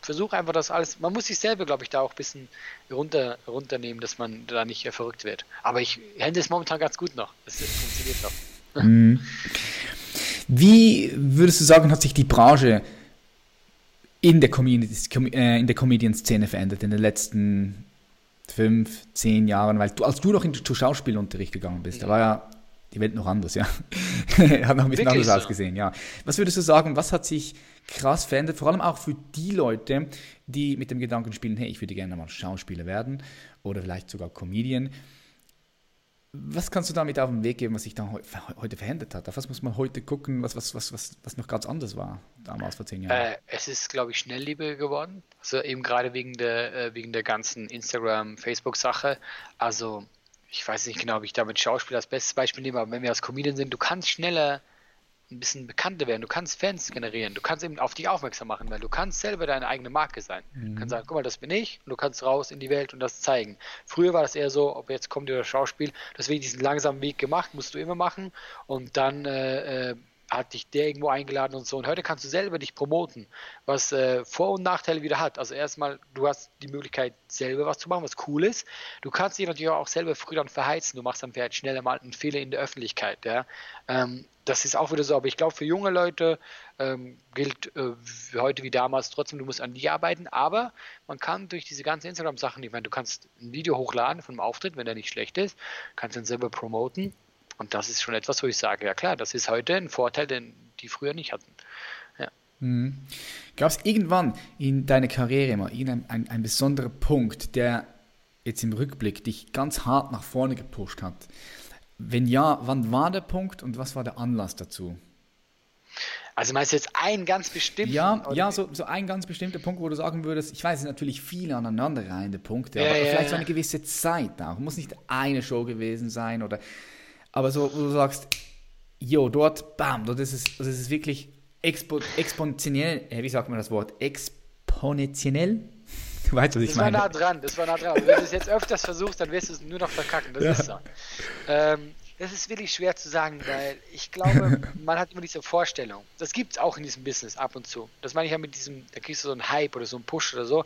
Versuch einfach das alles. Man muss sich selber, glaube ich, da auch ein bisschen runter, runternehmen, dass man da nicht äh, verrückt wird. Aber ich handle es momentan ganz gut noch. Es funktioniert noch. Mhm. Wie würdest du sagen, hat sich die Branche in der, äh, der Comedian-Szene verändert in den letzten fünf, zehn Jahren? Weil du, als du noch in den Schauspielunterricht gegangen bist, da war ja die Welt noch anders, ja. hat noch ein bisschen Wirklich anders so? ausgesehen, ja. Was würdest du sagen, was hat sich krass verändert, vor allem auch für die Leute, die mit dem Gedanken spielen, hey, ich würde gerne mal Schauspieler werden oder vielleicht sogar Comedian. Was kannst du damit auf den Weg geben, was sich da heute verändert hat? Auf was muss man heute gucken, was, was, was, was, was noch ganz anders war damals vor zehn Jahren? Äh, es ist, glaube ich, schnelllebiger geworden. Also eben gerade wegen der, äh, wegen der ganzen Instagram, Facebook-Sache. Also ich weiß nicht genau, ob ich damit Schauspiel als bestes Beispiel nehme, aber wenn wir als Comedian sind, du kannst schneller ein bisschen bekannter werden. Du kannst Fans generieren. Du kannst eben auf dich aufmerksam machen, weil du kannst selber deine eigene Marke sein. Mhm. Du kannst sagen, guck mal, das bin ich und du kannst raus in die Welt und das zeigen. Früher war das eher so, ob jetzt kommt dir das Schauspiel, deswegen diesen langsamen Weg gemacht, musst du immer machen und dann äh, äh hat dich der irgendwo eingeladen und so. Und heute kannst du selber dich promoten, was äh, Vor- und Nachteile wieder hat. Also erstmal, du hast die Möglichkeit, selber was zu machen, was cool ist. Du kannst dich natürlich auch selber früh dann verheizen. Du machst dann vielleicht schneller mal einen Fehler in der Öffentlichkeit. Ja? Ähm, das ist auch wieder so. Aber ich glaube, für junge Leute ähm, gilt äh, heute wie damals trotzdem, du musst an die arbeiten. Aber man kann durch diese ganzen Instagram-Sachen, ich meine, du kannst ein Video hochladen von einem Auftritt, wenn der nicht schlecht ist, kannst dann selber promoten und das ist schon etwas, wo ich sage, ja klar, das ist heute ein Vorteil, den die früher nicht hatten. Ja. Mhm. Gab es irgendwann in deiner Karriere mal irgendein ein, ein besonderer Punkt, der jetzt im Rückblick dich ganz hart nach vorne gepusht hat? Wenn ja, wann war der Punkt und was war der Anlass dazu? Also meinst du jetzt einen ganz bestimmten? Ja, ja so, so ein ganz bestimmter Punkt, wo du sagen würdest, ich weiß, es sind natürlich viele aneinanderreihende Punkte, Ja, aber ja, vielleicht ja. so eine gewisse Zeit auch. Muss nicht eine Show gewesen sein oder, aber so, wo du sagst, jo, dort, bam, dort ist es, das ist es wirklich expo, exponentiell, äh, wie sagt man das Wort, exponentiell? Du weißt, was ich Das war meine. nah dran, das war nah dran. Wenn du es jetzt öfters versuchst, dann wirst du es nur noch verkacken. Das Ja. ist so. Ähm, das ist wirklich schwer zu sagen, weil ich glaube, man hat immer diese Vorstellung. Das gibt es auch in diesem Business ab und zu. Das meine ich ja mit diesem, da kriegst du so einen Hype oder so einen Push oder so,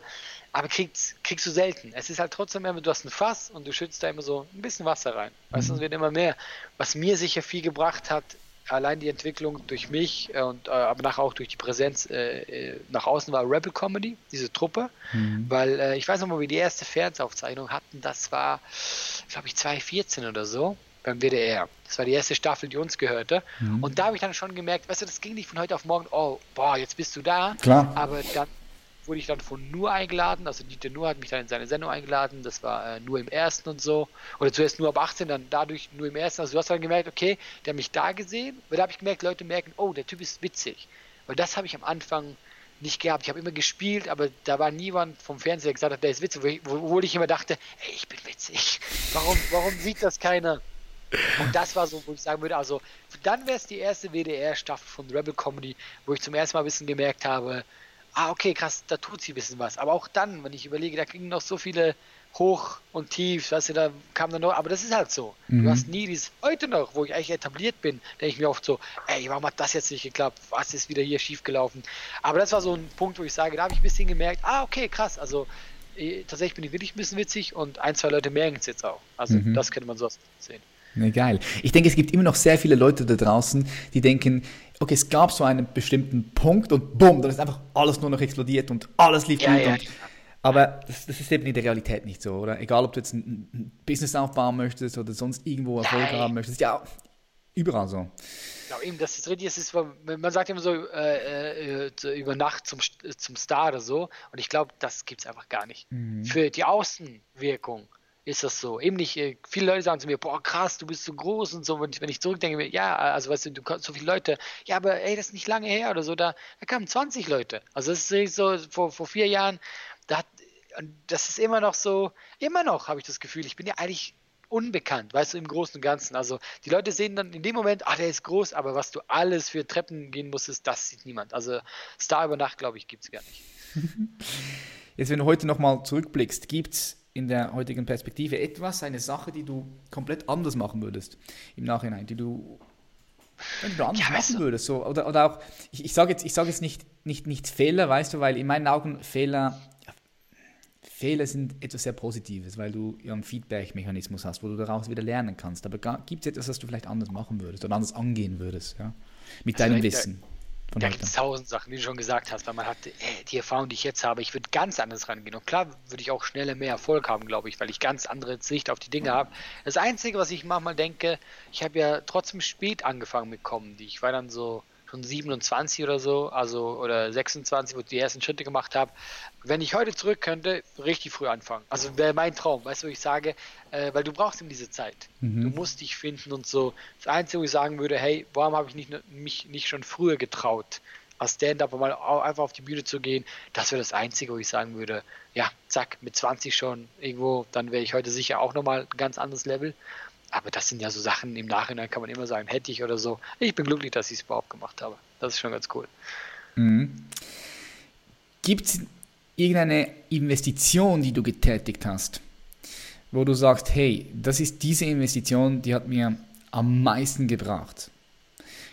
aber kriegst, kriegst du selten. Es ist halt trotzdem immer, du hast ein Fass und du schützt da immer so ein bisschen Wasser rein. Weißt du, es wird immer mehr. Was mir sicher viel gebracht hat, allein die Entwicklung durch mich und äh, aber nachher auch durch die Präsenz äh, äh, nach außen war Rebel Comedy, diese Truppe, weil äh, ich weiß noch mal, wie die erste Fernsehaufzeichnung hatten, das war, glaube ich, 2014 oder so beim WDR. Das war die erste Staffel, die uns gehörte. Und da habe ich dann schon gemerkt, weißt du, das ging nicht von heute auf morgen, oh, boah, jetzt bist du da. Klar. Aber dann wurde ich dann von Nur eingeladen, also Dieter Nur hat mich dann in seine Sendung eingeladen, das war äh, nur im ersten und so, oder zuerst nur ab 18, dann dadurch nur im ersten, also du hast dann gemerkt, okay, der hat mich da gesehen, weil da habe ich gemerkt, Leute merken, oh, der Typ ist witzig, weil das habe ich am Anfang nicht gehabt, ich habe immer gespielt, aber da war niemand vom Fernseher, gesagt hat, der ist witzig, obwohl ich immer dachte, ey, ich bin witzig, warum, warum sieht das keiner? Und das war so, wo ich sagen würde, also dann wäre es die erste WDR-Staffel von Rebel Comedy, wo ich zum ersten Mal ein bisschen gemerkt habe, ah, okay, krass, da tut sie ein bisschen was. Aber auch dann, wenn ich überlege, da kriegen noch so viele Hoch und Tief, weißt du, da kam dann noch, aber das ist halt so. Du hast nie dieses, heute noch, wo ich eigentlich etabliert bin, denke ich mir oft so, ey, warum hat das jetzt nicht geklappt? Was ist wieder hier schiefgelaufen? Aber das war so ein Punkt, wo ich sage, da habe ich ein bisschen gemerkt, ah, okay, krass, also eh, tatsächlich bin ich wirklich ein bisschen witzig und ein, zwei Leute merken es jetzt auch. Also das könnte man so sehen. Ne, geil. Ich denke, es gibt immer noch sehr viele Leute da draußen, die denken, okay, es gab so einen bestimmten Punkt und bumm, dann ist einfach alles nur noch explodiert und alles lief Ja, gut. ja, und, aber das, das ist eben in der Realität nicht so, oder? Egal, ob du jetzt ein, ein Business aufbauen möchtest oder sonst irgendwo Erfolg Nein. haben möchtest. Ja, überall so. Genau, eben, das ist richtig, es ist, man sagt immer so äh, äh, über Nacht zum, zum Star oder so, und ich glaube, das gibt es einfach gar nicht. Für die Außenwirkung ist das so. Eben nicht, äh, viele Leute sagen zu mir, boah, krass, du bist so groß und so, und wenn ich zurückdenke, ja, also weißt du, du so viele Leute, ja, aber ey, das ist nicht lange her oder so, da, da kamen 20 Leute. Also das ist so, vor, vor vier Jahren, da hat, das ist immer noch so, immer noch habe ich das Gefühl, ich bin ja eigentlich unbekannt, weißt du, im Großen und Ganzen. Also die Leute sehen dann in dem Moment, ah, der ist groß, aber was du alles für Treppen gehen musstest, das sieht niemand. Also Star über Nacht, glaube ich, gibt es gar nicht. Jetzt, wenn du heute nochmal zurückblickst, gibt es in der heutigen Perspektive etwas, eine Sache, die du komplett anders machen würdest im Nachhinein, die du, anders Ja, machen du- würdest? So, oder, oder auch, ich, ich sage jetzt, ich sag jetzt nicht, nicht, nicht Fehler, weißt du, weil in meinen Augen Fehler, Fehler sind etwas sehr Positives, weil du ja einen Feedback-Mechanismus hast, wo du daraus wieder lernen kannst. Aber gibt es etwas, was du vielleicht anders machen würdest oder anders angehen würdest, ja? Mit Also, deinem Wissen. Da gibt es tausend Sachen, wie du schon gesagt hast, weil man hat äh, die Erfahrung, die ich jetzt habe, ich würde ganz anders rangehen. Und klar würde ich auch schneller mehr Erfolg haben, glaube ich, weil ich ganz andere Sicht auf die Dinge habe. Das Einzige, was ich manchmal denke, ich habe ja trotzdem spät angefangen mit Comedy. Ich war dann so schon 27 oder so, also oder 26, wo ich die ersten Schritte gemacht habe. Wenn ich heute zurück könnte, richtig früh anfangen. Also wäre mein Traum, weißt du, wo ich sage, äh, weil du brauchst eben diese Zeit. Du musst dich finden und so. Das Einzige, wo ich sagen würde, hey, warum habe ich nicht, mich nicht schon früher getraut, als Stand-up mal einfach auf die Bühne zu gehen, das wäre das Einzige, wo ich sagen würde, ja, zack, mit 20 schon irgendwo, dann wäre ich heute sicher auch nochmal ein ganz anderes Level. Aber das sind ja so Sachen, im Nachhinein kann man immer sagen, hätte ich oder so. Ich bin glücklich, dass ich es überhaupt gemacht habe. Das ist schon ganz cool. Gibt es irgendeine Investition, die du getätigt hast, wo du sagst, hey, das ist diese Investition, die hat mir am meisten gebracht?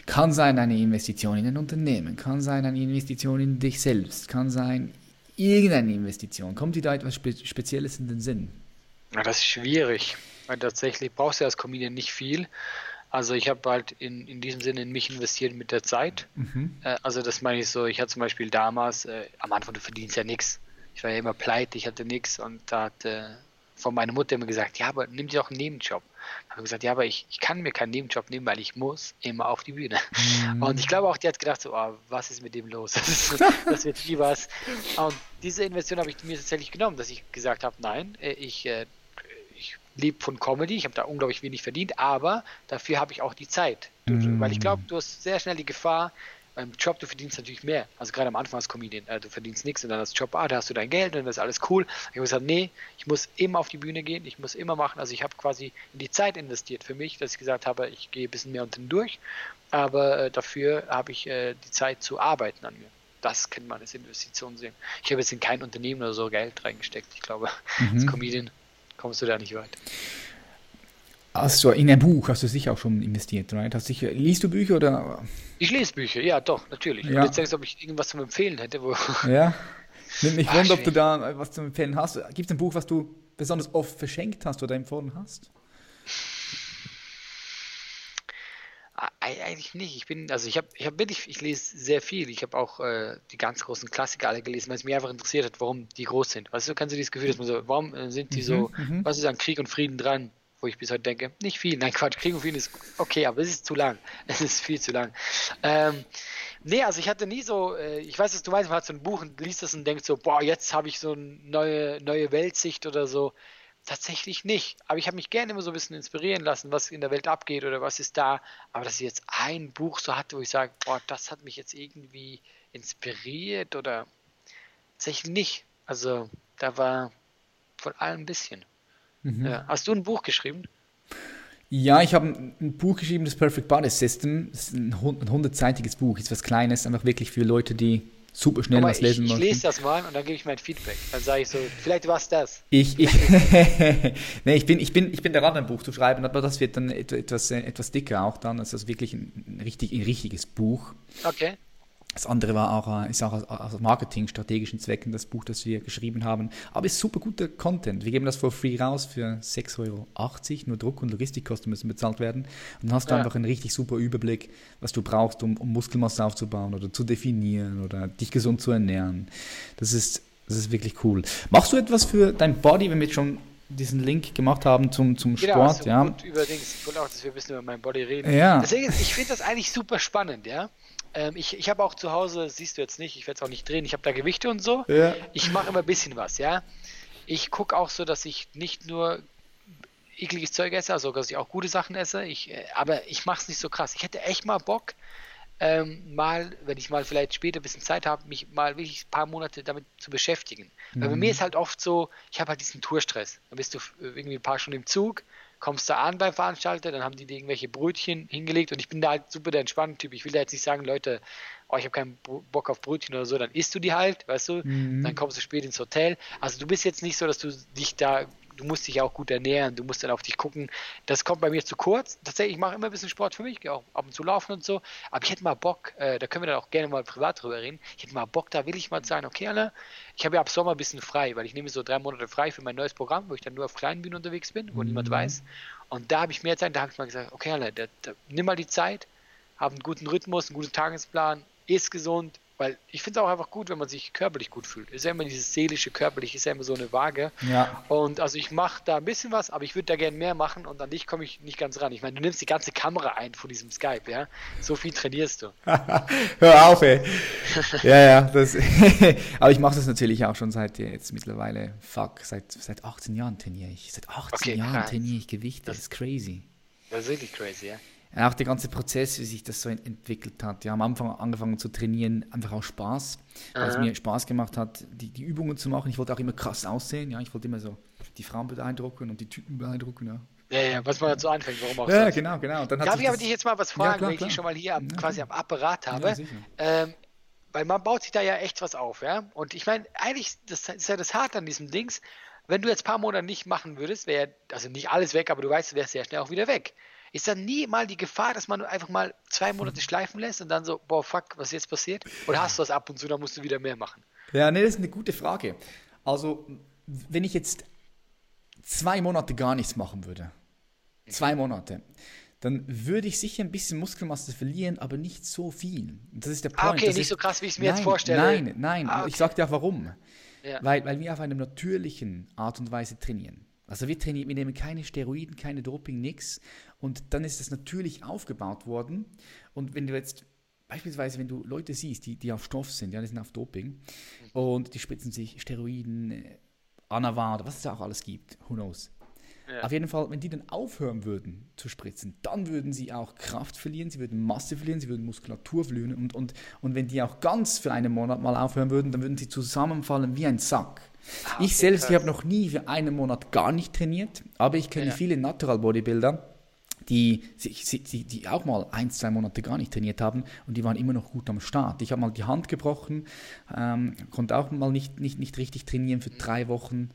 Kann sein eine Investition in ein Unternehmen, kann sein eine Investition in dich selbst, kann sein irgendeine Investition. Kommt dir da etwas Spe Spezielles in den Sinn? Ja, das ist schwierig, weil tatsächlich brauchst du als Comedian nicht viel. Also ich habe halt in, in diesem Sinne in mich investiert mit der Zeit. Äh, also das meine ich so, ich hatte zum Beispiel damals, äh, am Anfang du verdienst ja nichts. Ich war ja immer pleite, ich hatte nichts und da hat äh, von meiner Mutter immer gesagt, ja, aber nimm dir doch einen Nebenjob. Da habe ich gesagt, ja, aber ich, ich kann mir keinen Nebenjob nehmen, weil ich muss immer auf die Bühne. Und ich glaube auch, die hat gedacht, so, oh, was ist mit dem los? Das, das wird nie was. Und diese Investition habe ich mir tatsächlich genommen, dass ich gesagt habe, nein, äh, ich, äh, ich lebe von Comedy, ich habe da unglaublich wenig verdient, aber dafür habe ich auch die Zeit. Du, Weil ich glaube, du hast sehr schnell die Gefahr, beim Job, du verdienst natürlich mehr. Also gerade am Anfang als Comedian, äh, du verdienst nichts und dann als Job, ah, da hast du dein Geld und das ist alles cool. Ich habe gesagt, nee, ich muss immer auf die Bühne gehen, ich muss immer machen. Also ich habe quasi in die Zeit investiert für mich, dass ich gesagt habe, ich gehe ein bisschen mehr unten durch, aber äh, dafür habe ich äh, die Zeit zu arbeiten an mir. Das kann man als Investition sehen. Ich habe jetzt in kein Unternehmen oder so Geld reingesteckt. Ich glaube, mhm. als Comedian kommst du da nicht weit. Also in ein Buch hast du sicher auch schon investiert, right? Hast sicher, liest du Bücher oder? Ich lese Bücher, ja, doch, natürlich. Ja. Und jetzt denkst du, ob ich irgendwas zum Empfehlen hätte. Wo ja. Nimm mich ob du da was zum Empfehlen hast. Gibt es ein Buch, was du besonders oft verschenkt hast oder empfohlen hast? Eigentlich nicht. Ich bin, also ich habe, ich habe wirklich, ich lese sehr viel. Ich habe auch äh, die ganz großen Klassiker alle gelesen, weil es mich einfach interessiert hat, warum die groß sind. Weißt du, kannst du dieses Gefühl, dass man so, warum äh, sind die mhm, so, mhm. was ist an Krieg und Frieden dran? wo ich bis heute denke, nicht viel. Nein, Quatsch, Krieg und Frieden ist okay, aber es ist zu lang. Es ist viel zu lang. Ähm, nee, also ich hatte nie so, äh, ich weiß, dass du meinst, man hat so ein Buch und liest das und denkt so, boah, jetzt habe ich so eine neue, neue Weltsicht oder so. Tatsächlich nicht. Aber ich habe mich gerne immer so ein bisschen inspirieren lassen, was in der Welt abgeht oder was ist da. Aber dass ich jetzt ein Buch so hatte, wo ich sage, boah, das hat mich jetzt irgendwie inspiriert oder tatsächlich nicht. Also da war von allem ein bisschen. Mhm. Ja. Hast du ein Buch geschrieben? Ja, ich habe ein Buch geschrieben, das Perfect Body System. Das ist ein hundertseitiges Buch, ist was Kleines, einfach wirklich für Leute, die super schnell mal, was lesen ich, ich lese das mal und dann gebe ich mein Feedback. Dann sage ich so, vielleicht war es das. Ich, ich, nee, ich, bin, ich, bin, ich bin daran, ein Buch zu schreiben, aber das wird dann etwas, etwas dicker auch dann. Also das ist wirklich ein, richtig, ein richtiges Buch. Okay. Das andere war auch, äh, ist auch aus Marketing-strategischen Zwecken das Buch, das wir geschrieben haben. Aber es ist super guter Content. Wir geben das for free raus für 6,80 Euro. Nur Druck- und Logistikkosten müssen bezahlt werden. Und dann hast du ja. einfach einen richtig super Überblick, was du brauchst, um, um Muskelmasse aufzubauen oder zu definieren oder dich gesund zu ernähren. Das ist, das ist wirklich cool. Machst du etwas für dein Body, wenn wir jetzt schon diesen Link gemacht haben zum, zum genau, Sport, also ja. Gut überdings, ich wollte auch, dass wir ein bisschen über mein Body reden. Ja. Deswegen, ich finde das eigentlich super spannend, ja. Ähm, ich ich habe auch zu Hause, siehst du jetzt nicht, ich werde es auch nicht drehen, ich habe da Gewichte und so. Ja. Ich mache immer ein bisschen was, ja. Ich gucke auch so, dass ich nicht nur ekliges Zeug esse, also dass ich auch gute Sachen esse, ich, äh, aber ich mache es nicht so krass. Ich hätte echt mal Bock, ähm, mal, wenn ich mal vielleicht später ein bisschen Zeit habe, mich mal wirklich ein paar Monate damit zu beschäftigen. Mhm. Weil bei mir mhm. ist halt oft so, ich habe halt diesen Tourstress. Dann bist du irgendwie ein paar Stunden im Zug, kommst du an beim Veranstalter, dann haben die dir irgendwelche Brötchen hingelegt und ich bin da halt super der entspannte Typ. Ich will da jetzt nicht sagen, Leute, oh, ich habe keinen Bock auf Brötchen oder so, dann isst du die halt, weißt du, mhm. dann kommst du spät ins Hotel. Also du bist jetzt nicht so, dass du dich da du musst dich auch gut ernähren, du musst dann auf dich gucken. Das kommt bei mir zu kurz. Tatsächlich, ich mache immer ein bisschen Sport für mich, auch ab und zu laufen und so. Aber ich hätte mal Bock, äh, da können wir dann auch gerne mal privat drüber reden. Ich hätte mal Bock, da will ich mal sagen, okay, Anna, ich habe ja ab Sommer ein bisschen frei, weil ich nehme so drei Monate frei für mein neues Programm, wo ich dann nur auf kleinen Bühnen unterwegs bin, wo mhm. niemand weiß. Und da habe ich mehr Zeit, da habe ich mal gesagt, okay, Anna, da, da, nimm mal die Zeit, hab einen guten Rhythmus, einen guten Tagesplan, ist gesund, weil ich finde es auch einfach gut, wenn man sich körperlich gut fühlt. Ist ja immer dieses seelische, körperliche, ist ja immer so eine Waage. Ja. Und also ich mache da ein bisschen was, aber ich würde da gerne mehr machen und an dich komme ich nicht ganz ran. Ich meine, du nimmst die ganze Kamera ein von diesem Skype, ja. So viel trainierst du. Hör auf, ey. ja, ja. Das aber ich mache das natürlich auch schon seit jetzt mittlerweile, fuck, seit, seit 18 Jahren trainiere ich. Seit 18 okay, Jahren trainiere ich Gewichte. Das, das ist crazy. Das ist wirklich crazy, ja auch der ganze Prozess, wie sich das so entwickelt hat. Ja, am Anfang angefangen zu trainieren, einfach auch Spaß, weil es mir Spaß gemacht hat, die, die Übungen zu machen. Ich wollte auch immer krass aussehen. Ja, ich wollte immer so die Frauen beeindrucken und die Typen beeindrucken. Ja. Ja, ja, was man so anfängt, warum auch Ja, sonst. genau, genau. dann Darf ich aber dich jetzt mal was fragen, ja, klar, wenn ich dich schon mal hier am, quasi am Apparat habe? Ähm, weil man baut sich da ja echt was auf, ja. Und ich meine, eigentlich, das ist ja das Harte an diesem Dings, wenn du jetzt ein paar Monate nicht machen würdest, wäre, also nicht alles weg, aber du weißt, du wärst sehr schnell auch wieder weg. Ist dann nie mal die Gefahr, dass man einfach mal zwei Monate schleifen lässt und dann so, boah, fuck, was jetzt passiert? Oder hast du das ab und zu, dann musst du wieder mehr machen? Ja, nee, das ist eine gute Frage. Also, wenn ich jetzt zwei Monate gar nichts machen würde, zwei Monate, dann würde ich sicher ein bisschen Muskelmasse verlieren, aber nicht so viel. Das ist der Point. Ah, okay, das nicht ist, so krass, wie ich es mir nein, jetzt vorstelle. Nein, nein, ah, okay. ich sag dir auch warum. Ja. Weil, weil wir auf einer natürlichen Art und Weise trainieren. Also wir trainieren, wir nehmen keine Steroiden, keine Doping, nichts. Und dann ist das natürlich aufgebaut worden. Und wenn du jetzt beispielsweise, wenn du Leute siehst, die, die auf Stoff sind, ja, die sind auf Doping und die spritzen sich Steroiden, äh, Anavar, was es da auch alles gibt, who knows. Ja. Auf jeden Fall, wenn die dann aufhören würden zu spritzen, dann würden sie auch Kraft verlieren, sie würden Masse verlieren, sie würden Muskulatur verlieren und, und, und wenn die auch ganz für einen Monat mal aufhören würden, dann würden sie zusammenfallen wie ein Sack. Ah, ich selbst, ich habe noch nie für einen Monat gar nicht trainiert, aber ich kenne ja. viele Natural Bodybuilder, die, die, die auch mal ein, zwei Monate gar nicht trainiert haben und die waren immer noch gut am Start. Ich habe mal die Hand gebrochen, ähm, konnte auch mal nicht, nicht, nicht richtig trainieren für drei Wochen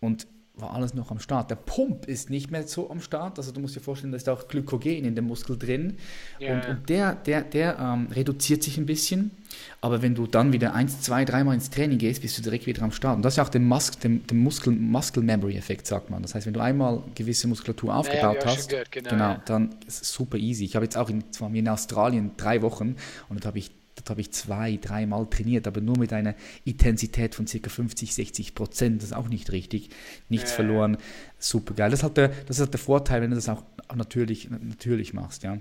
und war alles noch am Start. Der Pump ist nicht mehr so am Start. Also du musst dir vorstellen, da ist auch Glykogen in dem Muskel drin. Yeah. Und, und, der, der, der ähm, reduziert sich ein bisschen. Aber wenn du dann wieder eins, zwei, dreimal ins Training gehst, bist du direkt wieder am Start. Und das ist ja auch der, Mus dem, dem Muskel, Muscle Memory Effekt, sagt man. Das heißt, wenn du einmal gewisse Muskulatur aufgebaut naja, hast, gehört, genau, genau ja. dann ist es super easy. Ich habe jetzt auch in, zwar in Australien drei Wochen und da habe ich Dort habe ich zwei, dreimal trainiert, aber nur mit einer Intensität von ca. 50, 60 Prozent. Das ist auch nicht richtig. Nichts äh. verloren. Super geil. Das, hat der, das ist der Vorteil, wenn du das auch natürlich, natürlich machst. Ja.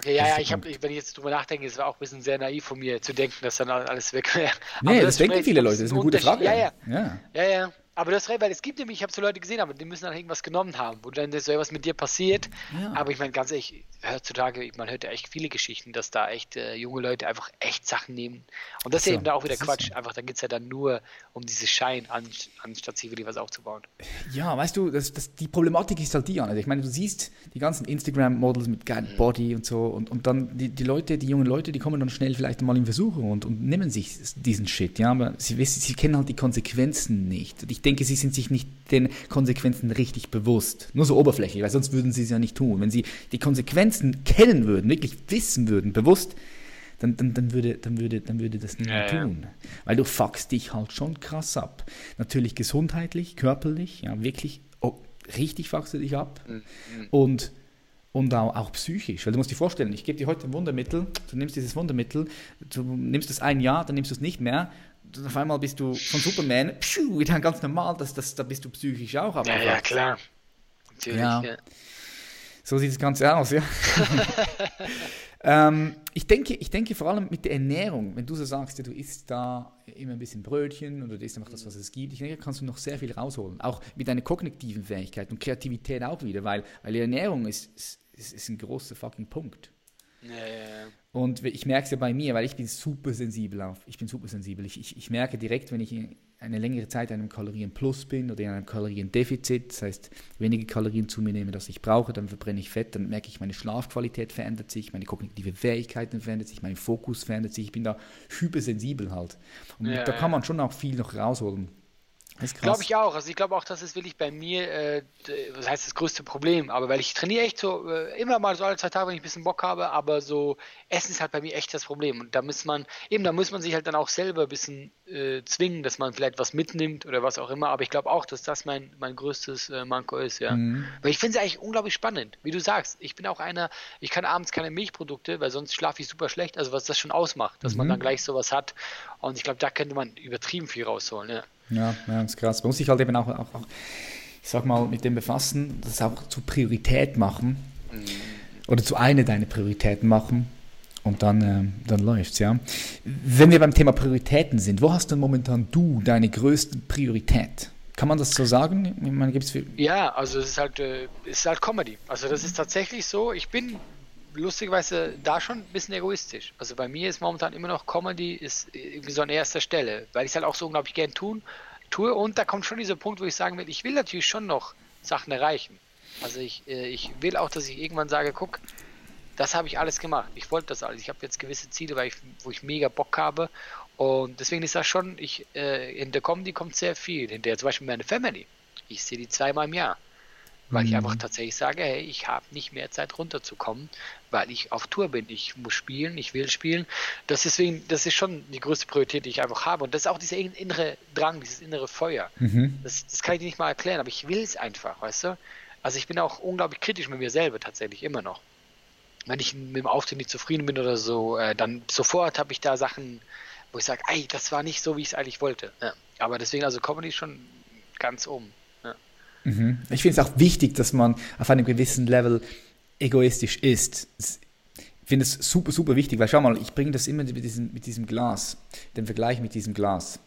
Okay, ja, ja, ich habe, wenn ich jetzt drüber nachdenke, es war auch ein bisschen sehr naiv von mir zu denken, dass dann alles weg wäre. Nee, das, das denken viele Leute, das ist eine gute Frage. Ja, ja. ja. ja, ja. Aber das recht, weil es gibt nämlich, ich habe so Leute gesehen, aber die müssen dann irgendwas genommen haben, wo dann so etwas mit dir passiert. Ja. Aber ich meine, ganz ehrlich, heutzutage, man hört ja echt viele Geschichten, dass da echt äh, junge Leute einfach echt Sachen nehmen. Und das ist eben da auch wieder Quatsch. Einfach, da geht es ja dann nur um diese Schein, an, anstatt sich wirklich was aufzubauen. Ja, weißt du, das, das, die Problematik ist halt die, also ich meine, du siehst die ganzen Instagram-Models mit geilen mhm. Body und so und, und dann die, die Leute, die jungen Leute, die kommen dann schnell vielleicht mal in Versuchung und, und nehmen sich diesen Shit, ja, aber sie, sie kennen halt die Konsequenzen nicht. Ich denke, sie sind sich nicht den Konsequenzen richtig bewusst. Nur so oberflächlich, weil sonst würden sie es ja nicht tun. Wenn sie die Konsequenzen kennen würden, wirklich wissen würden, bewusst, dann, dann, dann, würde, dann, würde, dann würde das niemand ja, tun. Ja. Weil du fuckst dich halt schon krass ab. Natürlich gesundheitlich, körperlich, ja, wirklich, oh, richtig fuckst du dich ab. Mhm. Und, und auch, auch, psychisch. Weil du musst dir vorstellen, ich gebe dir heute ein Wundermittel, du nimmst dieses Wundermittel, du nimmst es ein Jahr, dann nimmst du es nicht mehr, auf einmal bist du von Superman pschuh, wieder ganz normal, das, das, da bist du psychisch auch. Aber ja, ja, klar. Natürlich, ja. ja. So sieht das Ganze aus, ja. ähm, ich, denke, ich denke vor allem mit der Ernährung, wenn du so sagst, ja, du isst da immer ein bisschen Brötchen oder du isst einfach das, was es gibt, ich denke, kannst du noch sehr viel rausholen. Auch mit deiner kognitiven Fähigkeit und Kreativität auch wieder, weil, weil die Ernährung ist, ist, ist ein großer fucking Punkt. Ja, ja, ja. Und ich merke es ja bei mir, weil ich bin super sensibel auf. Ich bin super sensibel. Ich, ich, ich merke direkt, wenn ich eine längere Zeit in einem Kalorienplus bin oder in einem Kaloriendefizit, das heißt weniger Kalorien zu mir nehme, das ich brauche, dann verbrenne ich Fett, dann merke ich, meine Schlafqualität verändert sich, meine kognitive Fähigkeiten verändert sich, mein Fokus verändert sich. Ich bin da hypersensibel halt. Und da kann man schon auch viel noch rausholen. Glaube ich auch. Also ich glaube auch, das ist wirklich bei mir, äh, was heißt das größte Problem. Aber weil ich trainiere echt so äh, immer mal so alle zwei Tage, wenn ich ein bisschen Bock habe, aber so Essen ist halt bei mir echt das Problem. Und da muss man, eben da muss man sich halt dann auch selber ein bisschen äh, zwingen, dass man vielleicht was mitnimmt oder was auch immer. Aber ich glaube auch, dass das mein, mein größtes äh, Manko ist, ja. Mhm. Weil ich finde es eigentlich unglaublich spannend. Wie du sagst, ich bin auch einer, ich kann abends keine Milchprodukte, weil sonst schlafe ich super schlecht. Also was das schon ausmacht, dass mhm. man dann gleich sowas hat. Und ich glaube, da könnte man übertrieben viel rausholen, ja. Ja, ja, das ist krass. Man muss sich halt eben auch, auch, auch, ich sag mal, mit dem befassen, das auch zur Priorität machen. Mhm. Oder zu einer deiner Prioritäten machen. Und dann, äh, dann läuft's, ja. Wenn wir beim Thema Prioritäten sind, wo hast denn momentan du deine größte Priorität? Kann man das so sagen? Ich meine, gibt's ja, also es ist halt, äh, es ist halt Comedy. Also das ist tatsächlich so. Ich bin lustigerweise da schon ein bisschen egoistisch. Also bei mir ist momentan immer noch Comedy ist irgendwie so an erster Stelle, weil ich es halt auch so unglaublich gern tun, tue. Und da kommt schon dieser Punkt, wo ich sagen will, ich will natürlich schon noch Sachen erreichen. Also ich, äh, ich will auch, dass ich irgendwann sage, guck, das habe ich alles gemacht. Ich wollte das alles. Ich habe jetzt gewisse Ziele, weil ich, wo ich mega Bock habe. Und deswegen ist das schon, ich, äh, in der Comedy kommt sehr viel. Hinterher zum Beispiel meine Family. Ich sehe die zweimal im Jahr weil mhm. ich einfach tatsächlich sage, hey, ich habe nicht mehr Zeit runterzukommen, weil ich auf Tour bin. Ich muss spielen, ich will spielen. Das ist, deswegen, das ist schon die größte Priorität, die ich einfach habe. Und das ist auch dieser innere Drang, dieses innere Feuer. Mhm. Das, das kann ich dir nicht mal erklären, aber ich will es einfach, weißt du? Also ich bin auch unglaublich kritisch mit mir selber tatsächlich immer noch. Wenn ich mit dem Auftritt nicht zufrieden bin oder so, äh, dann sofort habe ich da Sachen, wo ich sage, ey, das war nicht so, wie ich es eigentlich wollte. Ja. Aber deswegen, also Comedy schon ganz oben. Mhm. Ich finde es auch wichtig, dass man auf einem gewissen Level egoistisch ist. Ich finde es super, super wichtig, weil schau mal, ich bringe das immer mit diesem, mit diesem Glas, den Vergleich mit diesem Glas.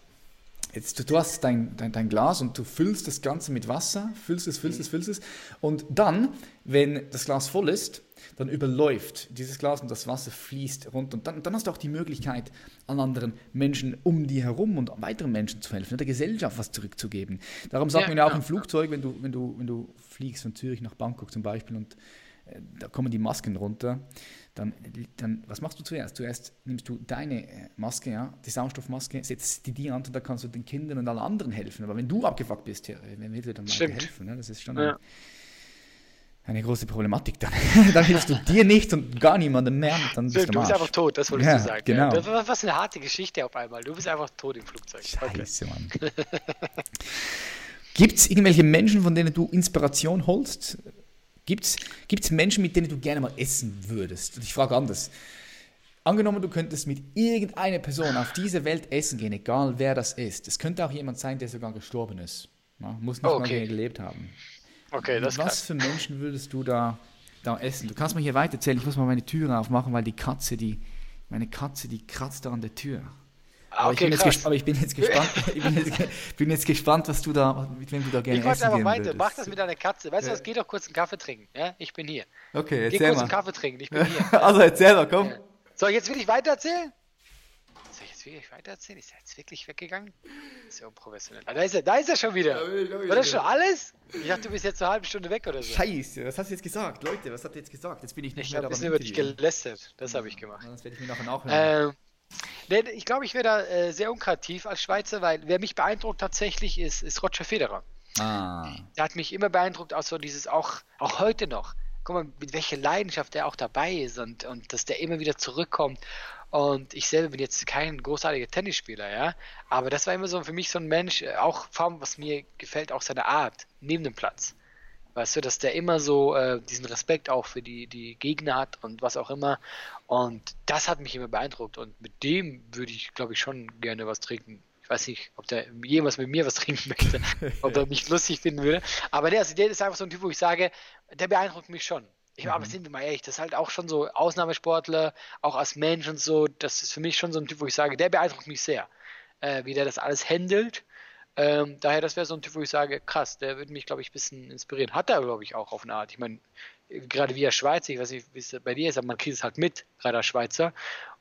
Jetzt, du, du hast dein, dein, dein Glas und du füllst das Ganze mit Wasser, füllst es, füllst es, füllst es. Und dann, wenn das Glas voll ist, dann überläuft dieses Glas und das Wasser fließt runter. Und dann, dann hast du auch die Möglichkeit, an anderen Menschen um die herum und weiteren Menschen zu helfen, der Gesellschaft was zurückzugeben. Darum sagt ja, man ja auch im Flugzeug, wenn du, wenn, du, wenn du fliegst von Zürich nach Bangkok zum Beispiel und da kommen die Masken runter, dann, dann was machst du zuerst? Zuerst nimmst du deine äh, Maske, ja, die Sauerstoffmaske, setzt die dir an und da kannst du den Kindern und allen anderen helfen. Aber wenn du abgefuckt bist, ja, wer will dir dann helfen? Ne? Das ist schon ja. ein, eine große Problematik dann. dann hilfst du dir nicht und gar niemandem mehr. Dann bist du, bist einfach tot, das wolltest ja, du sagen. Genau. Ja, das was eine harte Geschichte auf einmal. Du bist einfach tot im Flugzeug. Scheiße, okay. Mann. Gibt es irgendwelche Menschen, von denen du Inspiration holst? Gibt es Menschen, mit denen du gerne mal essen würdest? Ich frage anders. Angenommen, du könntest mit irgendeiner Person auf dieser Welt essen gehen, egal wer das ist. Es könnte auch jemand sein, der sogar gestorben ist. Ja, muss nicht oh, okay. mal gelebt haben. Okay, das Was für Menschen würdest du da, da essen? Du kannst mir hier weiter erzählen. Ich muss mal meine Tür aufmachen, weil die Katze, die, meine Katze, die kratzt da an der Tür. Aber, okay, ich jetzt, aber ich bin jetzt gespannt, ich bin jetzt, bin jetzt, gespannt, was du da, mit wem du da gerne ich essen einfach weiter. Würdest. Mach das mit deiner Katze. Weißt ja. du was? Geh doch kurz einen Kaffee trinken. Ja, ich bin hier. Okay, erzähl Geh kurz mal. einen Kaffee trinken. Ich bin hier. also erzähl mal, komm. So, jetzt will ich weiter erzählen wirklich weitererzählen? Ist er jetzt wirklich weggegangen? Das ist ja unprofessionell. Ah, da, ist er, da ist er schon wieder. War das schon alles? Ich dachte, du bist jetzt eine halbe Stunde weg oder so. Scheiße, was hast du jetzt gesagt? Leute, was habt ihr jetzt gesagt? Jetzt bin ich nicht ich mehr da. Ich habe über dich gelästert. Das habe ich gemacht. Das werde ich mir nachher nachhören. Ähm, ich glaube, ich wäre da äh, sehr unkreativ als Schweizer, weil wer mich beeindruckt tatsächlich ist, ist Roger Federer. Ah. Der hat mich immer beeindruckt, auch so dieses, auch, auch heute noch. Guck mal, mit welcher Leidenschaft er auch dabei ist und, und dass der immer wieder zurückkommt. Und ich selber bin jetzt kein großartiger Tennisspieler, ja. Aber das war immer so für mich so ein Mensch, äh, auch vor allem, was mir gefällt, auch seine Art neben dem Platz. Weißt du, dass der immer so äh, diesen Respekt auch für die, die Gegner hat und was auch immer. Und das hat mich immer beeindruckt. Und mit dem würde ich, glaube ich, schon gerne was trinken. Ich weiß nicht, ob der jemals mit mir was trinken möchte, ob er mich lustig finden würde. Aber der, also der ist einfach so ein Typ, wo ich sage, der beeindruckt mich schon. Ich, mhm. Aber sind wir mal ehrlich, das ist halt auch schon so Ausnahmesportler, auch als Mensch und so. Das ist für mich schon so ein Typ, wo ich sage, der beeindruckt mich sehr, äh, wie der das alles handelt. Ähm, daher, das wäre so ein Typ, wo ich sage, krass, der würde mich, glaube ich, ein bisschen inspirieren. Hat er, glaube ich, auch auf eine Art. Ich meine, gerade wie er Schweizer, ich weiß nicht, wie es bei dir ist, aber man kriegt es halt mit, gerade als Schweizer.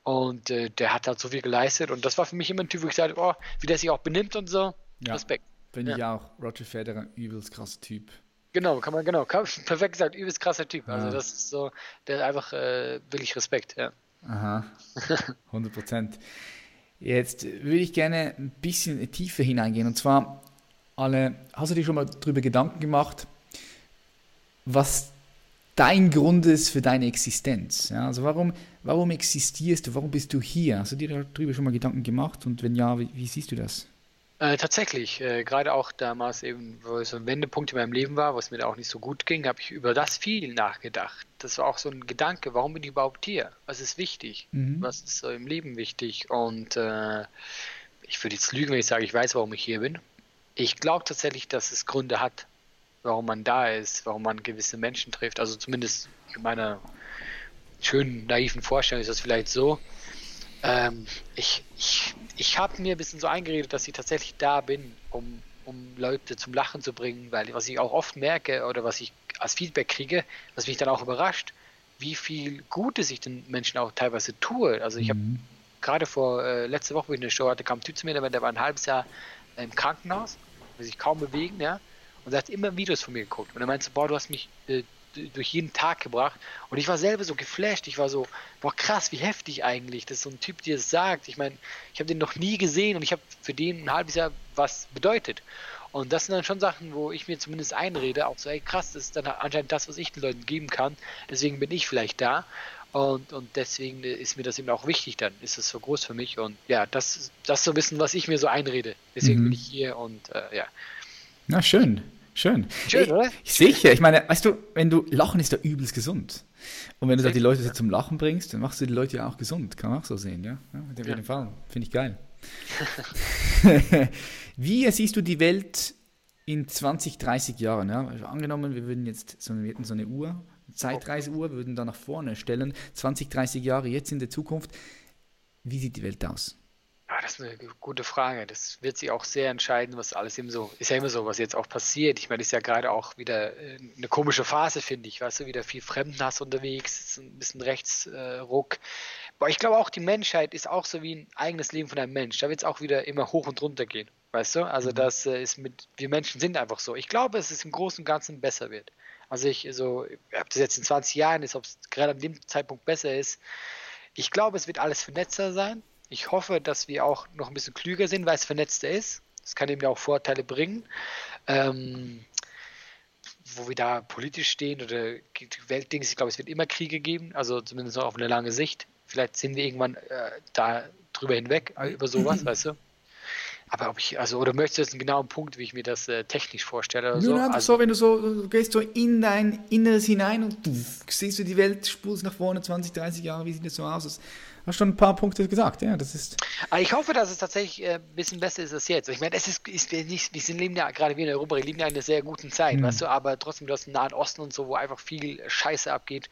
Und äh, der hat halt so viel geleistet. Und das war für mich immer ein Typ, wo ich sage, oh, wie der sich auch benimmt und so. Ja, Respekt. Bin ja. ich auch. Roger Federer, übelst krasser Typ. Genau, kann man, genau, kann, perfekt gesagt, übelst krasser Typ. Also das ist so, der einfach äh, wirklich Respekt, ja. Aha, 100 Prozent. Jetzt würde ich gerne ein bisschen tiefer hineingehen und zwar alle, hast du dir schon mal darüber Gedanken gemacht, was dein Grund ist für deine Existenz? Ja, also warum, warum existierst du, warum bist du hier? Hast du dir darüber schon mal Gedanken gemacht und wenn ja, wie, wie siehst du das? Äh, tatsächlich, äh, gerade auch damals eben, wo es so ein Wendepunkt in meinem Leben war, wo es mir da auch nicht so gut ging, habe ich über das viel nachgedacht. Das war auch so ein Gedanke, warum bin ich überhaupt hier? Was ist wichtig? Mhm. Was ist so im Leben wichtig? Und äh, ich würde jetzt lügen, wenn ich sage, ich weiß, warum ich hier bin. Ich glaube tatsächlich, dass es Gründe hat, warum man da ist, warum man gewisse Menschen trifft. Also zumindest in meiner schönen, naiven Vorstellung ist das vielleicht so. Ähm, ich ich, ich habe mir ein bisschen so eingeredet, dass ich tatsächlich da bin, um, um Leute zum Lachen zu bringen, weil was ich auch oft merke oder was ich als Feedback kriege, was mich dann auch überrascht, wie viel Gutes ich den Menschen auch teilweise tue. Also ich mhm. habe gerade vor äh, letzte Woche, wo ich eine Show hatte, kam ein Typ zu mir, der war ein halbes Jahr im Krankenhaus, will sich kaum bewegen, ja, und er hat immer Videos von mir geguckt. Und er meinte, boah, du hast mich äh, durch jeden Tag gebracht. Und ich war selber so geflasht. Ich war so, boah, krass, wie heftig eigentlich, dass so ein Typ dir das sagt. Ich meine, ich habe den noch nie gesehen und ich habe für den ein halbes Jahr was bedeutet. Und das sind dann schon Sachen, wo ich mir zumindest einrede, auch so, ey krass, das ist dann anscheinend das, was ich den Leuten geben kann. Deswegen bin ich vielleicht da. Und, und deswegen ist mir das eben auch wichtig, dann ist es so groß für mich. Und ja, das, das zu wissen, was ich mir so einrede. Deswegen mhm. bin ich hier und äh, ja. Na schön. Schön. Schön, oder? Ich, sicher. Ich meine, weißt du, wenn du Lachen ist ja übelst gesund. Und wenn du da die Leute zum Lachen bringst, dann machst du die Leute ja auch gesund. Kann man auch so sehen, ja? ja auf jeden ja. Fall. Finde ich geil. Wie siehst du die Welt in 20, 30 Jahren? Ja? Also angenommen, wir würden jetzt so, wir hätten so eine Uhr, eine Zeitreiseuhr, würden da nach vorne stellen, 20, 30 Jahre jetzt in der Zukunft. Wie sieht die Welt aus? Das ist eine gute Frage. Das wird sich auch sehr entscheiden, was alles eben so, ist ja immer so, was jetzt auch passiert. Ich meine, das ist ja gerade auch wieder äh, eine komische Phase, finde ich. Weißt du, wieder viel Fremdenhass unterwegs, ist ein bisschen Rechtsruck. Aber ich glaube auch, die Menschheit ist auch so wie ein eigenes Leben von einem Mensch. Da wird es auch wieder immer hoch und runter gehen. Weißt du? Also, mhm. das äh, ist mit, wir Menschen sind einfach so. Ich glaube, dass es im Großen und Ganzen besser wird. Also, ich so, ob das jetzt in 20 Jahren ist, ob es gerade an dem Zeitpunkt besser ist. Ich glaube, es wird alles vernetzter sein ich hoffe, dass wir auch noch ein bisschen klüger sind, weil es vernetzter ist. Das kann eben auch Vorteile bringen. Ähm, wo wir da politisch stehen oder Weltdings, ich glaube, es wird immer Kriege geben, also zumindest auf eine lange Sicht. Vielleicht sind wir irgendwann äh, da drüber hinweg, über sowas, weißt du? Aber ob ich, also, oder möchtest du jetzt einen genauen Punkt, wie ich mir das äh, technisch vorstelle? Oder so? Nein, also, so, wenn du so, du gehst so in dein Inneres hinein und du siehst du die Welt, spulst nach vorne 20, 30 Jahre, wie sieht das so aus? Hast schon ein paar Punkte gesagt, ja, das ist. Aber ich hoffe, dass es tatsächlich ein äh, bisschen besser ist als jetzt. Ich meine, es ist, ist nicht, wir sind, leben ja, gerade wir in Europa, wir leben ja in einer sehr guten Zeit, mhm. weißt du, aber trotzdem, du hast den Nahen Osten und so, wo einfach viel Scheiße abgeht.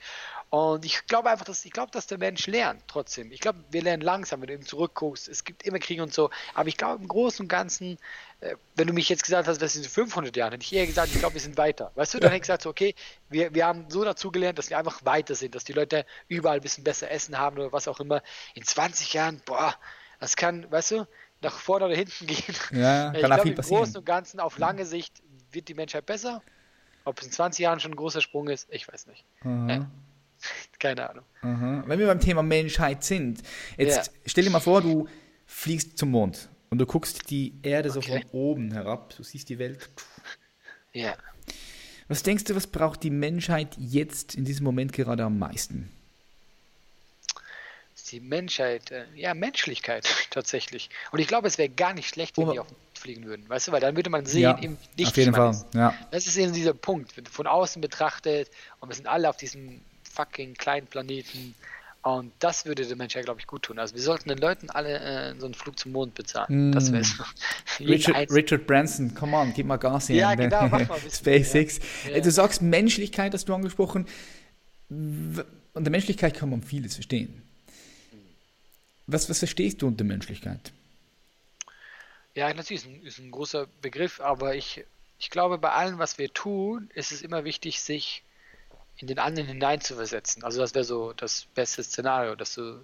Und ich glaube einfach, dass ich glaube, dass der Mensch lernt trotzdem. Ich glaube, wir lernen langsam, wenn du eben zurückguckst. Es gibt immer Kriege und so. Aber ich glaube, im Großen und Ganzen, äh, wenn du mich jetzt gesagt hast, was sind 500 Jahre, hätte ich eher gesagt, ich glaube, wir sind weiter. Weißt du, dann hätte ich gesagt, so, okay, wir, wir haben so dazugelernt, dass wir einfach weiter sind, dass die Leute überall ein bisschen besser Essen haben oder was auch immer. In 20 Jahren, boah, das kann, weißt du, nach vorne oder hinten gehen. Ja, ich glaube, im Großen und Ganzen auf lange Sicht wird die Menschheit besser. Ob es in 20 Jahren schon ein großer Sprung ist, ich weiß nicht. Mhm. Ja. Keine Ahnung. Aha. Wenn wir beim Thema Menschheit sind, jetzt ja. stell dir mal vor, du fliegst zum Mond und du guckst die Erde okay. so von oben herab, du siehst die Welt. Ja. Was denkst du, was braucht die Menschheit jetzt in diesem Moment gerade am meisten? Die Menschheit, äh, ja, Menschlichkeit tatsächlich. Und ich glaube, es wäre gar nicht schlecht, wenn oh. die auf fliegen würden, weißt du, weil dann würde man sehen, ja, eben nicht auf jeden Fall. Ist. Ja. Das ist eben dieser Punkt, von außen betrachtet und wir sind alle auf diesem fucking kleinen Planeten. Und das würde der Menschheit, glaube ich, gut tun. Also wir sollten den Leuten alle äh, so einen Flug zum Mond bezahlen. Mm. Das wäre. Richard, Richard Branson, come on, gib mal Gas hier. Ja, genau, mach mal SpaceX. Ja. Du sagst Menschlichkeit, hast du angesprochen. Unter Menschlichkeit kann man vieles verstehen. Was, was verstehst du unter Menschlichkeit? Ja, natürlich ist ein, ist ein großer Begriff, aber ich, ich glaube, bei allem, was wir tun, ist es immer wichtig, sich in den anderen hineinzuversetzen. Also das wäre so das beste Szenario, dass du,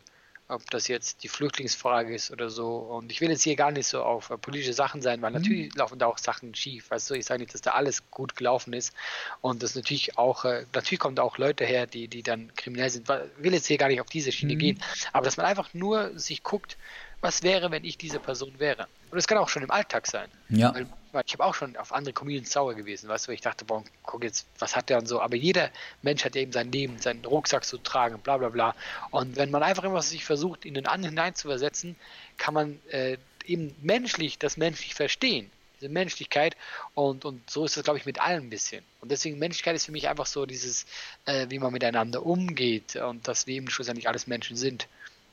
ob das jetzt die Flüchtlingsfrage ist oder so. Und ich will jetzt hier gar nicht so auf äh, politische Sachen sein, weil mhm. natürlich laufen da auch Sachen schief. Weißt du, ich sage nicht, dass da alles gut gelaufen ist. Und das natürlich auch, äh, natürlich kommen da auch Leute her, die, die dann kriminell sind. Ich will jetzt hier gar nicht auf diese Schiene mhm. gehen. Aber dass man einfach nur sich guckt, was wäre, wenn ich diese Person wäre. Und das kann auch schon im Alltag sein. Ja. Weil, weil ich habe auch schon auf andere Comedians sauer gewesen, weißt du, ich dachte, boah, guck jetzt, was hat der und so. Aber jeder Mensch hat eben sein Leben, seinen Rucksack zu tragen, bla bla bla. Und wenn man einfach immer sich versucht, in den anderen hineinzuversetzen, kann man äh, eben menschlich das menschlich verstehen diese Menschlichkeit und, und so ist das, glaube ich, mit allen ein bisschen. Und deswegen Menschlichkeit ist für mich einfach so dieses, äh, wie man miteinander umgeht und dass wir eben schlussendlich alles Menschen sind.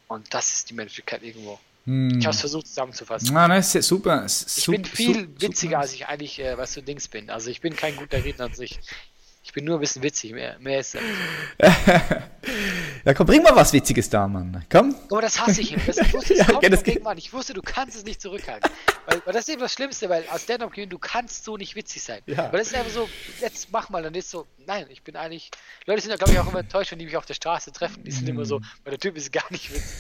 Und das ist die Menschlichkeit irgendwo. Hm. Ich habe es versucht zusammenzufassen. Ah, das ist super. Ich bin viel witziger, als ich eigentlich, äh, was du Dings bin. Also ich bin kein guter Redner an sich. Ich bin nur ein bisschen witzig, mehr, mehr ist Ja, komm, bring mal was Witziges da, Mann. Komm. Aber das hasse ich. Das, ich, wusste, das ja, okay, das gegen, ich wusste, du kannst es nicht zurückhalten. weil, weil, das ist eben das Schlimmste, weil als Stand-Up Comedian, du kannst so nicht witzig sein. Ja. Weil das ist einfach so, jetzt mach mal, dann ist so, nein, ich bin eigentlich, Leute sind ja, glaube ich, auch immer enttäuscht, wenn die mich auf der Straße treffen. Die sind mm. immer so, weil der Typ ist gar nicht witzig.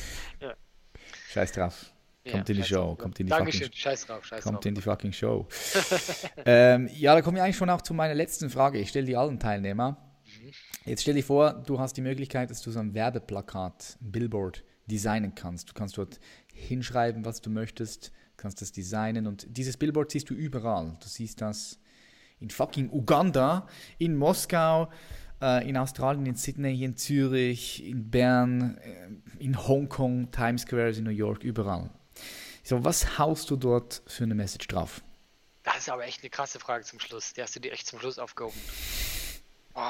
Scheiß drauf. Kommt ja, in die Show. Kommt in die Dankeschön, fucking, scheiß drauf, scheiß kommt drauf. in die fucking Show. ähm, ja, da komme ich eigentlich schon auch zu meiner letzten Frage. Ich stelle die allen Teilnehmer. Mhm. Jetzt stell dir vor, du hast die Möglichkeit, dass du so ein Werbeplakat, ein Billboard designen kannst. Du kannst dort hinschreiben, was du möchtest, kannst das designen und dieses Billboard siehst du überall. Du siehst das in fucking Uganda, in Moskau, äh, in Australien, in Sydney, in Zürich, in Bern, äh, in Hongkong, Times Square, in New York, überall. So, was haust du dort für eine Message drauf? Das ist aber echt eine krasse Frage zum Schluss. Die hast du dir echt zum Schluss aufgehoben. Oh.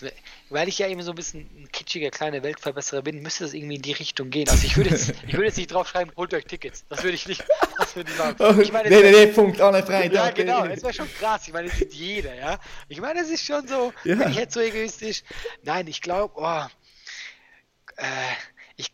Das, weil ich ja eben so ein bisschen ein kitschiger kleiner Weltverbesserer bin, müsste das irgendwie in die Richtung gehen. Also ich würde jetzt, ich würde jetzt nicht draufschreiben, holt euch Tickets. Das würde ich nicht, das würde ich sagen. Oh, ich meine, frei. Ja, genau, das wäre schon krass. Ich meine, das sieht jeder, ja. Ich meine, das ist schon so, ja. bin ich jetzt so egoistisch. Nein, ich glaube, oh, äh, ich,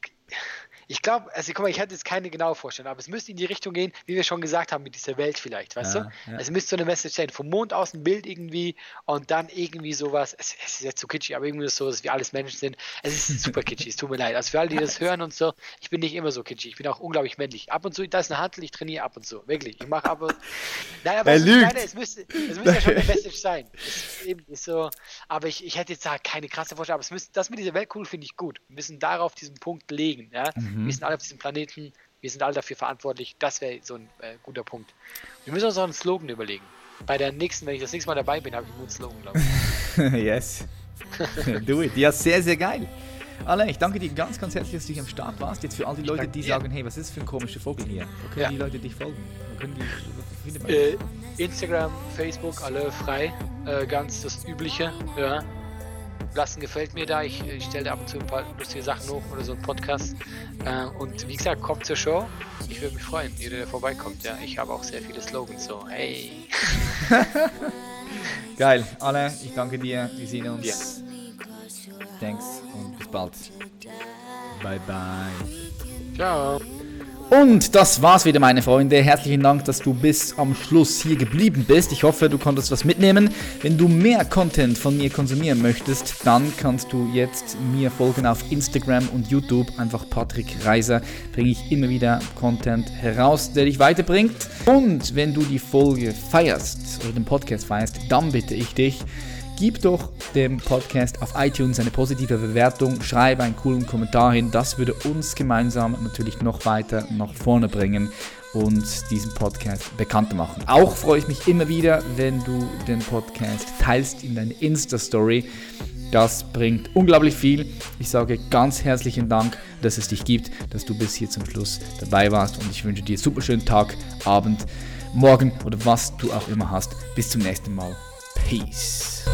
ich glaube, also guck mal, ich hatte jetzt keine genaue Vorstellung, aber es müsste in die Richtung gehen, wie wir schon gesagt haben, mit dieser Welt vielleicht, weißt Ja, du? ja. Also müsste so eine Message sein, vom Mond aus ein Bild irgendwie und dann irgendwie sowas, es, es ist jetzt so kitschig, aber irgendwie so, dass wir alles Menschen sind. Es ist super kitschig, es tut mir leid. Also für alle, die das hören und so, ich bin nicht immer so kitschig, ich bin auch unglaublich männlich. Ab und zu, da ist eine Handel, ich trainiere ab und zu, wirklich. Ich mache ab und Nein, aber Er es, ist- lügt. es müsste, es müsste ja schon eine Message sein. Es ist eben ist so, aber ich, ich hätte jetzt da keine krasse Vorstellung, aber es müsste, das mit dieser Welt cool finde ich gut. Wir müssen darauf diesen Punkt legen. Ja? Mhm. Wir sind alle auf diesem Planeten, wir sind alle dafür verantwortlich. Das wäre so ein äh, guter Punkt. Wir müssen uns auch einen Slogan überlegen. Bei der nächsten, wenn ich das nächste Mal dabei bin, habe ich einen guten Slogan, glaube ich. yes. Do it. Ja, sehr, sehr geil. Alain, ich danke dir ganz, ganz herzlich, dass du hier am Start warst. Jetzt für all die Leute, die dir. sagen, hey, was ist das für ein komischer Vogel hier? Wo können Ja. die Leute dich folgen? Wo können die, wo Äh, Instagram, Facebook, alle frei. Äh, ganz das Übliche. Ja. Lassen gefällt mir da. Ich, ich stelle ab und zu ein paar lustige Sachen hoch oder so einen Podcast. Äh, und wie gesagt, kommt zur Show. Ich würde mich freuen, jeder, der vorbeikommt. Ja, ich habe auch sehr viele Slogans. So, hey. Geil. Alain, ich danke dir. Wir sehen uns. Ja. Thanks und bis bald. Bye, bye. Ciao. Und das war's wieder, meine Freunde. Herzlichen Dank, dass du bis am Schluss hier geblieben bist. Ich hoffe, du konntest was mitnehmen. Wenn du mehr Content von mir konsumieren möchtest, dann kannst du jetzt mir folgen auf Instagram und YouTube. Einfach Patrick Reiser. Bringe ich immer wieder Content heraus, der dich weiterbringt. Und wenn du die Folge feierst oder den Podcast feierst, dann bitte ich dich, Gib doch dem Podcast auf iTunes eine positive Bewertung, schreibe einen coolen Kommentar hin. Das würde uns gemeinsam natürlich noch weiter nach vorne bringen und diesen Podcast bekannter machen. Auch freue ich mich immer wieder, wenn du den Podcast teilst in deine Insta-Story. Das bringt unglaublich viel. Ich sage ganz herzlichen Dank, dass es dich gibt, dass du bis hier zum Schluss dabei warst und ich wünsche dir einen super schönen Tag, Abend, Morgen oder was du auch immer hast. Bis zum nächsten Mal. Peace.